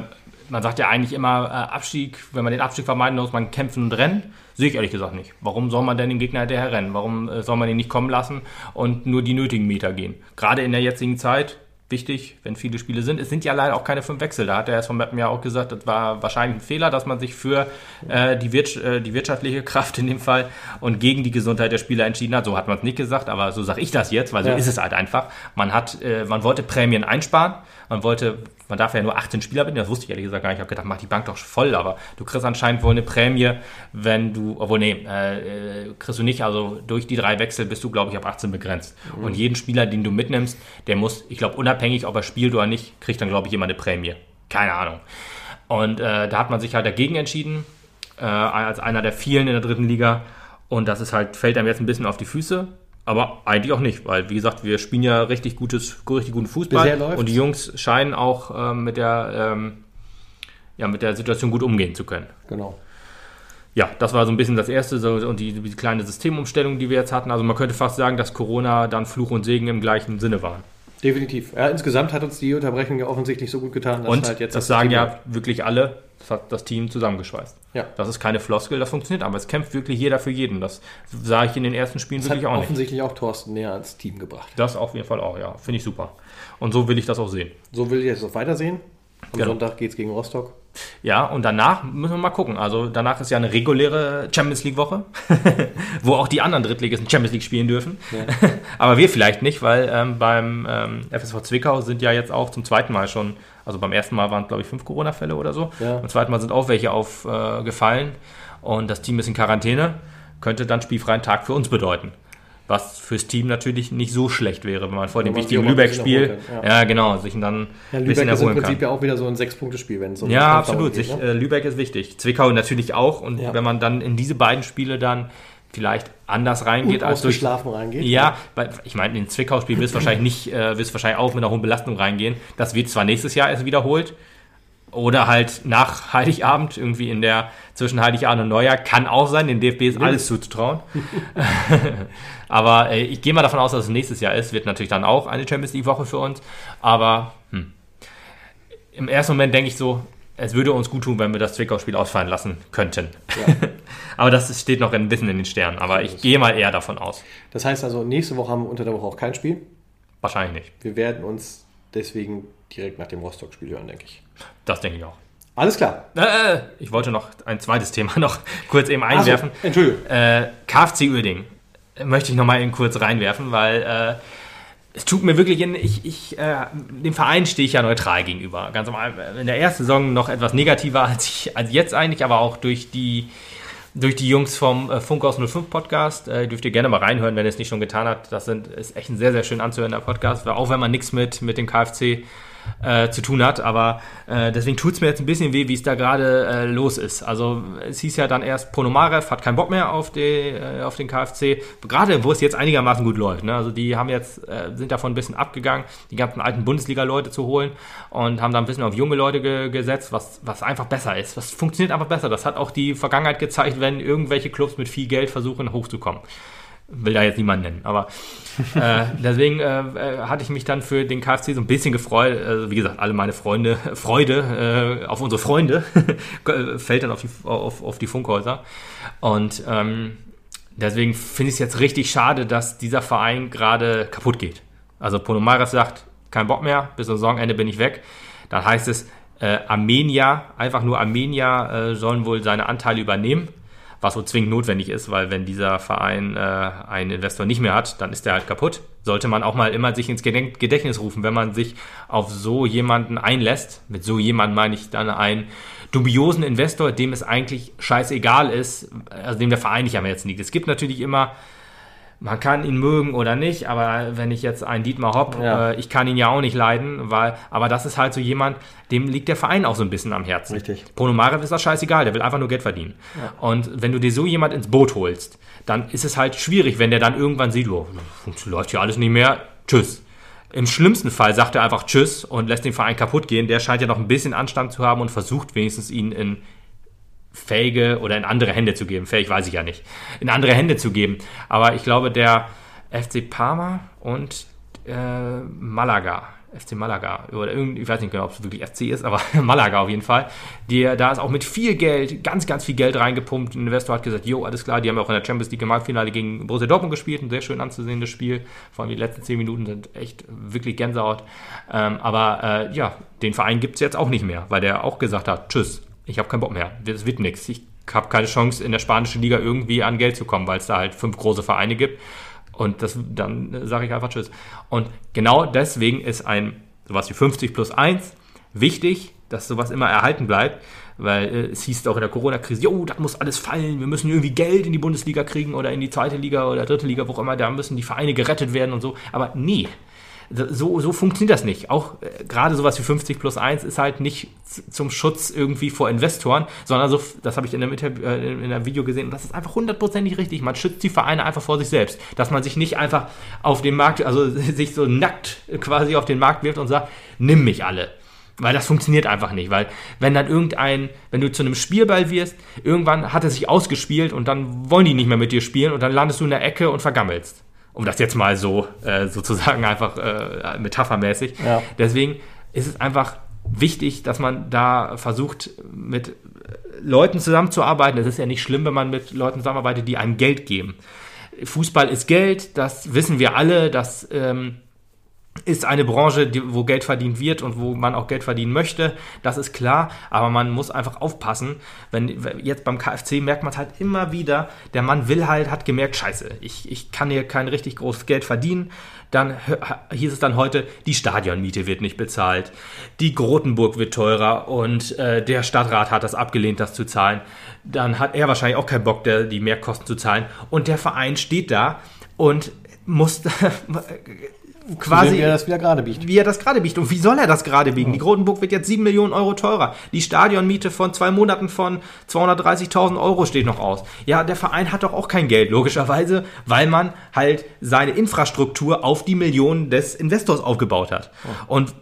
man sagt ja eigentlich immer äh, Abstieg, wenn man den Abstieg vermeiden muss, man kämpfen und rennen. Sehe ich ehrlich gesagt nicht. Warum soll man denn den Gegner hinterher rennen? Warum äh, soll man ihn nicht kommen lassen und nur die nötigen Meter gehen? Gerade in der jetzigen Zeit, wichtig, wenn viele Spiele sind. Es sind ja leider auch keine fünf Wechsel. Da hat der SV Meppen ja auch gesagt, das war wahrscheinlich ein Fehler, dass man sich für äh, die, Wir äh, die wirtschaftliche Kraft in dem Fall und gegen die Gesundheit der Spieler entschieden hat. So hat man es nicht gesagt, aber so sage ich das jetzt, weil so ja. ist es halt einfach. Man hat, äh, man wollte Prämien einsparen, man wollte man darf ja nur 18 Spieler binden, das wusste ich ehrlich gesagt gar nicht. Ich habe gedacht, mach die Bank doch voll, aber du kriegst anscheinend wohl eine Prämie, wenn du, obwohl nee, äh, äh, kriegst du nicht, also durch die drei Wechsel bist du, glaube ich, auf 18 begrenzt. Mhm. Und jeden Spieler, den du mitnimmst, der muss, ich glaube, unabhängig, ob er spielt oder nicht, kriegt dann, glaube ich, immer eine Prämie. Keine Ahnung. Und äh, da hat man sich halt dagegen entschieden, äh, als einer der vielen in der dritten Liga. Und das ist halt, fällt einem jetzt ein bisschen auf die Füße. Aber eigentlich auch nicht, weil wie gesagt, wir spielen ja richtig gutes, richtig guten Fußball und die Jungs scheinen auch ähm, mit der ähm, ja, mit der Situation gut umgehen zu können. Genau. Ja, das war so ein bisschen das erste so, und die, die kleine Systemumstellung, die wir jetzt hatten. Also man könnte fast sagen, dass Corona dann Fluch und Segen im gleichen Sinne waren. Definitiv. Ja, insgesamt hat uns die Unterbrechung ja offensichtlich so gut getan, dass und halt jetzt das, das sagen ja wirklich alle. Das hat das Team zusammengeschweißt. Ja. Das ist keine Floskel, das funktioniert, aber es kämpft wirklich jeder für jeden. Das sah ich in den ersten Spielen das wirklich auch nicht. offensichtlich auch Thorsten näher ans Team gebracht. Das auf jeden Fall auch, ja. Finde ich super. Und so will ich das auch sehen. So will ich es auch weitersehen. Am genau. Sonntag geht es gegen Rostock. Ja, und danach müssen wir mal gucken. Also danach ist ja eine reguläre Champions League Woche, wo auch die anderen Drittligisten Champions League spielen dürfen. Ja. Aber wir vielleicht nicht, weil ähm, beim ähm, FSV Zwickau sind ja jetzt auch zum zweiten Mal schon, also beim ersten Mal waren es glaube ich fünf Corona-Fälle oder so. Ja. Beim zweiten Mal sind auch welche aufgefallen äh, und das Team ist in Quarantäne. Könnte dann spielfreien Tag für uns bedeuten was fürs Team natürlich nicht so schlecht wäre, wenn man vor dem wichtigen Lübeck-Spiel, ja. ja. genau, sich dann ja, ein bisschen erholen ist im Prinzip kann. ja auch wieder so ein Sechs-Punkte-Spiel, wenn es um Ja, absolut. Geht, sich, ne? äh, Lübeck ist wichtig. Zwickau natürlich auch. Und ja. wenn man dann in diese beiden Spiele dann vielleicht anders reingeht als durch Schlafen reingeht. Ja, weil ich meine, in Zwickau-Spiel wirst du wahrscheinlich nicht, äh, wirst wahrscheinlich auch mit einer hohen Belastung reingehen. Das wird zwar nächstes Jahr erst wiederholt, oder halt nach Heiligabend, irgendwie in der zwischen Heiligabend und Neujahr, kann auch sein. Den DFB ist alles zuzutrauen. Aber äh, ich gehe mal davon aus, dass es nächstes Jahr ist. Wird natürlich dann auch eine Champions League-Woche für uns. Aber hm. im ersten Moment denke ich so, es würde uns gut tun, wenn wir das Zwickau-Spiel ausfallen lassen könnten. Ja. Aber das steht noch ein bisschen in den Sternen. Aber ich gehe mal eher davon aus. Das heißt also, nächste Woche haben wir unter der Woche auch kein Spiel? Wahrscheinlich nicht. Wir werden uns deswegen direkt nach dem Rostock-Spiel hören, denke ich. Das denke ich auch. Alles klar. Äh, ich wollte noch ein zweites Thema noch kurz eben einwerfen. So, Entschuldigung. Äh, KFC Uerding möchte ich noch mal eben kurz reinwerfen, weil äh, es tut mir wirklich, in, ich, ich, äh, dem Verein stehe ich ja neutral gegenüber. Ganz normal, in der ersten Saison noch etwas negativer als, ich, als jetzt eigentlich, aber auch durch die, durch die Jungs vom äh, Funkhaus 05 Podcast. Äh, dürft ihr gerne mal reinhören, wenn ihr es nicht schon getan habt. Das sind, ist echt ein sehr, sehr schön anzuhörender Podcast, auch wenn man nichts mit, mit dem KFC äh, zu tun hat. Aber äh, deswegen tut es mir jetzt ein bisschen weh, wie es da gerade äh, los ist. Also es hieß ja dann erst, Ponomarev hat keinen Bock mehr auf, die, äh, auf den KFC, gerade wo es jetzt einigermaßen gut läuft. Ne? Also die haben jetzt, äh, sind davon ein bisschen abgegangen, die ganzen alten Bundesliga-Leute zu holen und haben da ein bisschen auf junge Leute ge gesetzt, was, was einfach besser ist. Was funktioniert einfach besser. Das hat auch die Vergangenheit gezeigt, wenn irgendwelche Clubs mit viel Geld versuchen hochzukommen will da jetzt niemanden nennen, aber äh, deswegen äh, äh hatte ich mich dann für den KFC so ein bisschen gefreut. Also, wie gesagt, alle meine Freunde, Freude äh, auf unsere Freunde fällt dann auf die, auf, auf die Funkhäuser. Und ähm, deswegen finde ich es jetzt richtig schade, dass dieser Verein gerade kaputt geht. Also Ponomarev sagt, kein Bock mehr, bis zum Saisonende bin ich weg. Dann heißt es, äh, Armenia, einfach nur Armenia äh, sollen wohl seine Anteile übernehmen was so zwingend notwendig ist, weil wenn dieser Verein äh, einen Investor nicht mehr hat, dann ist der halt kaputt. Sollte man auch mal immer sich ins Gedächtnis rufen, wenn man sich auf so jemanden einlässt. Mit so jemandem meine ich dann einen dubiosen Investor, dem es eigentlich scheißegal ist, also dem der Verein nicht am Herzen liegt. Es gibt natürlich immer man kann ihn mögen oder nicht, aber wenn ich jetzt einen Dietmar Hopp, ja. äh, ich kann ihn ja auch nicht leiden, weil, aber das ist halt so jemand, dem liegt der Verein auch so ein bisschen am Herzen. Richtig. Ponomarev ist das scheißegal, der will einfach nur Geld verdienen. Ja. Und wenn du dir so jemand ins Boot holst, dann ist es halt schwierig, wenn der dann irgendwann sieht, oh, läuft hier alles nicht mehr, tschüss. Im schlimmsten Fall sagt er einfach Tschüss und lässt den Verein kaputt gehen. Der scheint ja noch ein bisschen Anstand zu haben und versucht wenigstens ihn in fähige oder in andere Hände zu geben. Fähig weiß ich ja nicht. In andere Hände zu geben. Aber ich glaube, der FC Parma und äh, Malaga, FC Malaga, oder irgendwie, ich weiß nicht genau, ob es wirklich FC ist, aber Malaga auf jeden Fall. Die, da ist auch mit viel Geld, ganz, ganz viel Geld reingepumpt. Ein Investor hat gesagt, jo, alles klar, die haben auch in der Champions League im Halbfinale gegen Borussia Dortmund gespielt, ein sehr schön anzusehendes Spiel. Vor allem die letzten zehn Minuten sind echt wirklich Gänsehaut. Ähm, aber äh, ja, den Verein gibt es jetzt auch nicht mehr, weil der auch gesagt hat, tschüss, ich habe keinen Bock mehr. Das wird nichts. Ich habe keine Chance, in der spanischen Liga irgendwie an Geld zu kommen, weil es da halt fünf große Vereine gibt. Und das, dann sage ich einfach Tschüss. Und genau deswegen ist ein sowas wie 50 plus 1 wichtig, dass sowas immer erhalten bleibt, weil äh, es hieß auch in der Corona-Krise, jo, das muss alles fallen, wir müssen irgendwie Geld in die Bundesliga kriegen oder in die zweite Liga oder dritte Liga, wo auch immer, da müssen die Vereine gerettet werden und so. Aber nee, so, so funktioniert das nicht. Auch äh, gerade sowas wie 50 plus 1 ist halt nicht zum Schutz irgendwie vor Investoren, sondern so, das habe ich in einem, äh, in einem Video gesehen und das ist einfach hundertprozentig richtig. Man schützt die Vereine einfach vor sich selbst. Dass man sich nicht einfach auf den Markt, also sich so nackt quasi auf den Markt wirft und sagt, nimm mich alle. Weil das funktioniert einfach nicht. Weil wenn dann irgendein, wenn du zu einem Spielball wirst, irgendwann hat er sich ausgespielt und dann wollen die nicht mehr mit dir spielen und dann landest du in der Ecke und vergammelst. Um das jetzt mal so äh, sozusagen einfach äh, metaphermäßig. Ja. Deswegen ist es einfach wichtig, dass man da versucht, mit Leuten zusammenzuarbeiten. Es ist ja nicht schlimm, wenn man mit Leuten zusammenarbeitet, die einem Geld geben. Fußball ist Geld, das wissen wir alle, dass ähm, ist eine Branche, die, wo Geld verdient wird und wo man auch Geld verdienen möchte. Das ist klar, aber man muss einfach aufpassen. Wenn jetzt beim KFC merkt man es halt immer wieder, der Mann will halt, hat gemerkt, scheiße, ich, ich kann hier kein richtig großes Geld verdienen. Dann hieß es dann heute, die Stadionmiete wird nicht bezahlt, die Grotenburg wird teurer und äh, der Stadtrat hat das abgelehnt, das zu zahlen. Dann hat er wahrscheinlich auch keinen Bock, der, die Mehrkosten zu zahlen. Und der Verein steht da und muss quasi. Wie er das wieder gerade biegt. Wie er das gerade biegt. Und wie soll er das gerade biegen? Oh. Die Grotenburg wird jetzt 7 Millionen Euro teurer. Die Stadionmiete von zwei Monaten von 230.000 Euro steht noch aus. Ja, der Verein hat doch auch kein Geld, logischerweise, weil man halt seine Infrastruktur auf die Millionen des Investors aufgebaut hat. Oh. Und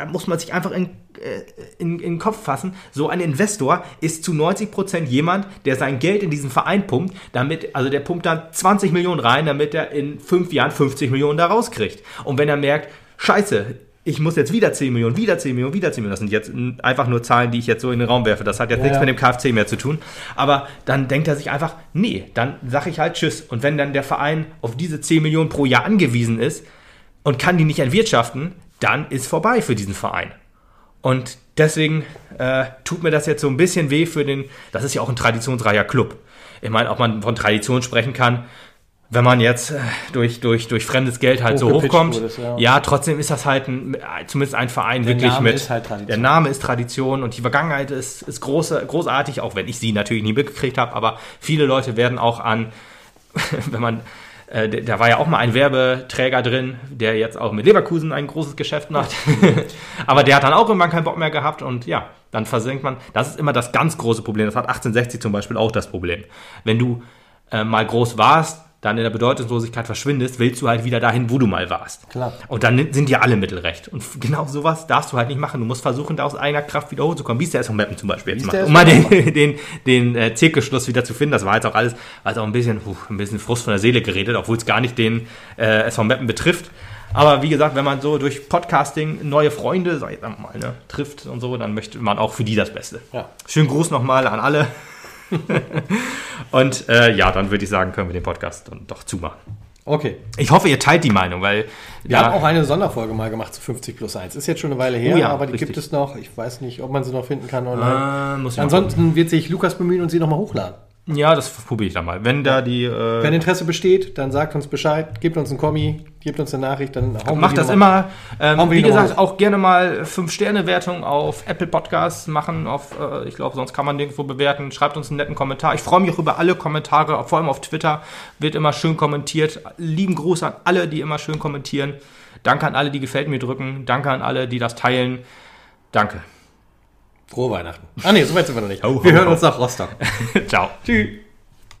da muss man sich einfach in, äh, in, in, den Kopf fassen. So ein Investor ist zu 90 Prozent jemand, der sein Geld in diesen Verein pumpt, damit, also der pumpt dann 20 Millionen rein, damit er in fünf Jahren 50 Millionen da rauskriegt. Und wenn er merkt, scheiße, ich muss jetzt wieder 10 Millionen, wieder 10 Millionen, wieder 10 Millionen. Das sind jetzt einfach nur Zahlen, die ich jetzt so in den Raum werfe. Das hat jetzt ja, nichts ja. mit dem KFC mehr zu tun. Aber dann denkt er sich einfach, nee, dann sage ich halt Tschüss. Und wenn dann der Verein auf diese 10 Millionen pro Jahr angewiesen ist und kann die nicht erwirtschaften, dann ist vorbei für diesen Verein. Und deswegen äh, tut mir das jetzt so ein bisschen weh für den, das ist ja auch ein traditionsreicher Club. Ich meine, ob man von Tradition sprechen kann, wenn man jetzt äh, durch, durch, durch fremdes Geld halt so hochkommt. ja. ja. trotzdem ist das halt ein, zumindest ein Verein Der wirklich Name mit. ist halt Tradition. Der Name ist Tradition und die Vergangenheit ist, ist große, großartig, auch wenn ich sie natürlich nie mitgekriegt habe, aber viele Leute werden auch an, wenn man, äh, da- war ja auch mal ein Werbeträger drin, der jetzt auch mit Leverkusen ein großes Geschäft macht. aber der hat dann auch irgendwann keinen Bock mehr gehabt und ja, dann versenkt man. Das ist immer das ganz große Problem. Das hat 1860 zum Beispiel auch das Problem. Wenn du äh, mal groß warst, dann in der Bedeutungslosigkeit verschwindest, willst du halt wieder dahin, wo du mal warst. Klar. Und dann sind dir alle Mittel recht. Und genau sowas darfst du halt nicht machen. Du musst versuchen, da aus eigener Kraft wieder hochzukommen. Wie es der SV Meppen zum Beispiel jetzt macht. Um mal den, den, den äh, Zirkelschluss wieder zu finden. Das war jetzt auch alles, jetzt auch ein bisschen, puh, ein bisschen Frust von der Seele geredet, obwohl es gar nicht den äh, SV Meppen betrifft. Aber wie gesagt, wenn man so durch Podcasting neue Freunde, sag ich mal, ne, trifft und so, dann möchte man auch für die das Beste. Ja. Schönen Gruß nochmal an alle. und äh, ja, dann würde ich sagen, können wir den Podcast dann doch zumachen. Okay. Ich hoffe, ihr teilt die Meinung, weil Wir haben auch eine Sonderfolge mal gemacht zu 50 plus 1. Ist jetzt schon eine Weile her, Oh ja, aber die richtig. gibt es noch. Ich weiß nicht, ob man sie noch finden kann online. ich mal Ansonsten wird sich Lukas bemühen und sie nochmal hochladen. Ja, das probiere ich dann mal. Wenn da die äh, Wenn Interesse besteht, dann sagt uns Bescheid, gebt uns einen Kommi, gebt uns eine Nachricht, dann hauen macht das noch immer. Ähm, wie gesagt, auch gerne mal 5-Sterne-Wertung auf Apple Podcasts machen. Auf, äh, ich glaube, sonst kann man nirgendwo bewerten. Schreibt uns einen netten Kommentar. Ich freue mich auch über alle Kommentare, vor allem auf Twitter wird immer schön kommentiert. Lieben Gruß an alle, die immer schön kommentieren. Danke an alle, die gefällt mir drücken. Danke an alle, die das teilen. Danke. Frohe Weihnachten. Ah nee, so weit sind wir noch nicht. Ho, ho, wir hören ho. uns nach Rostock. Ciao. Tschüss.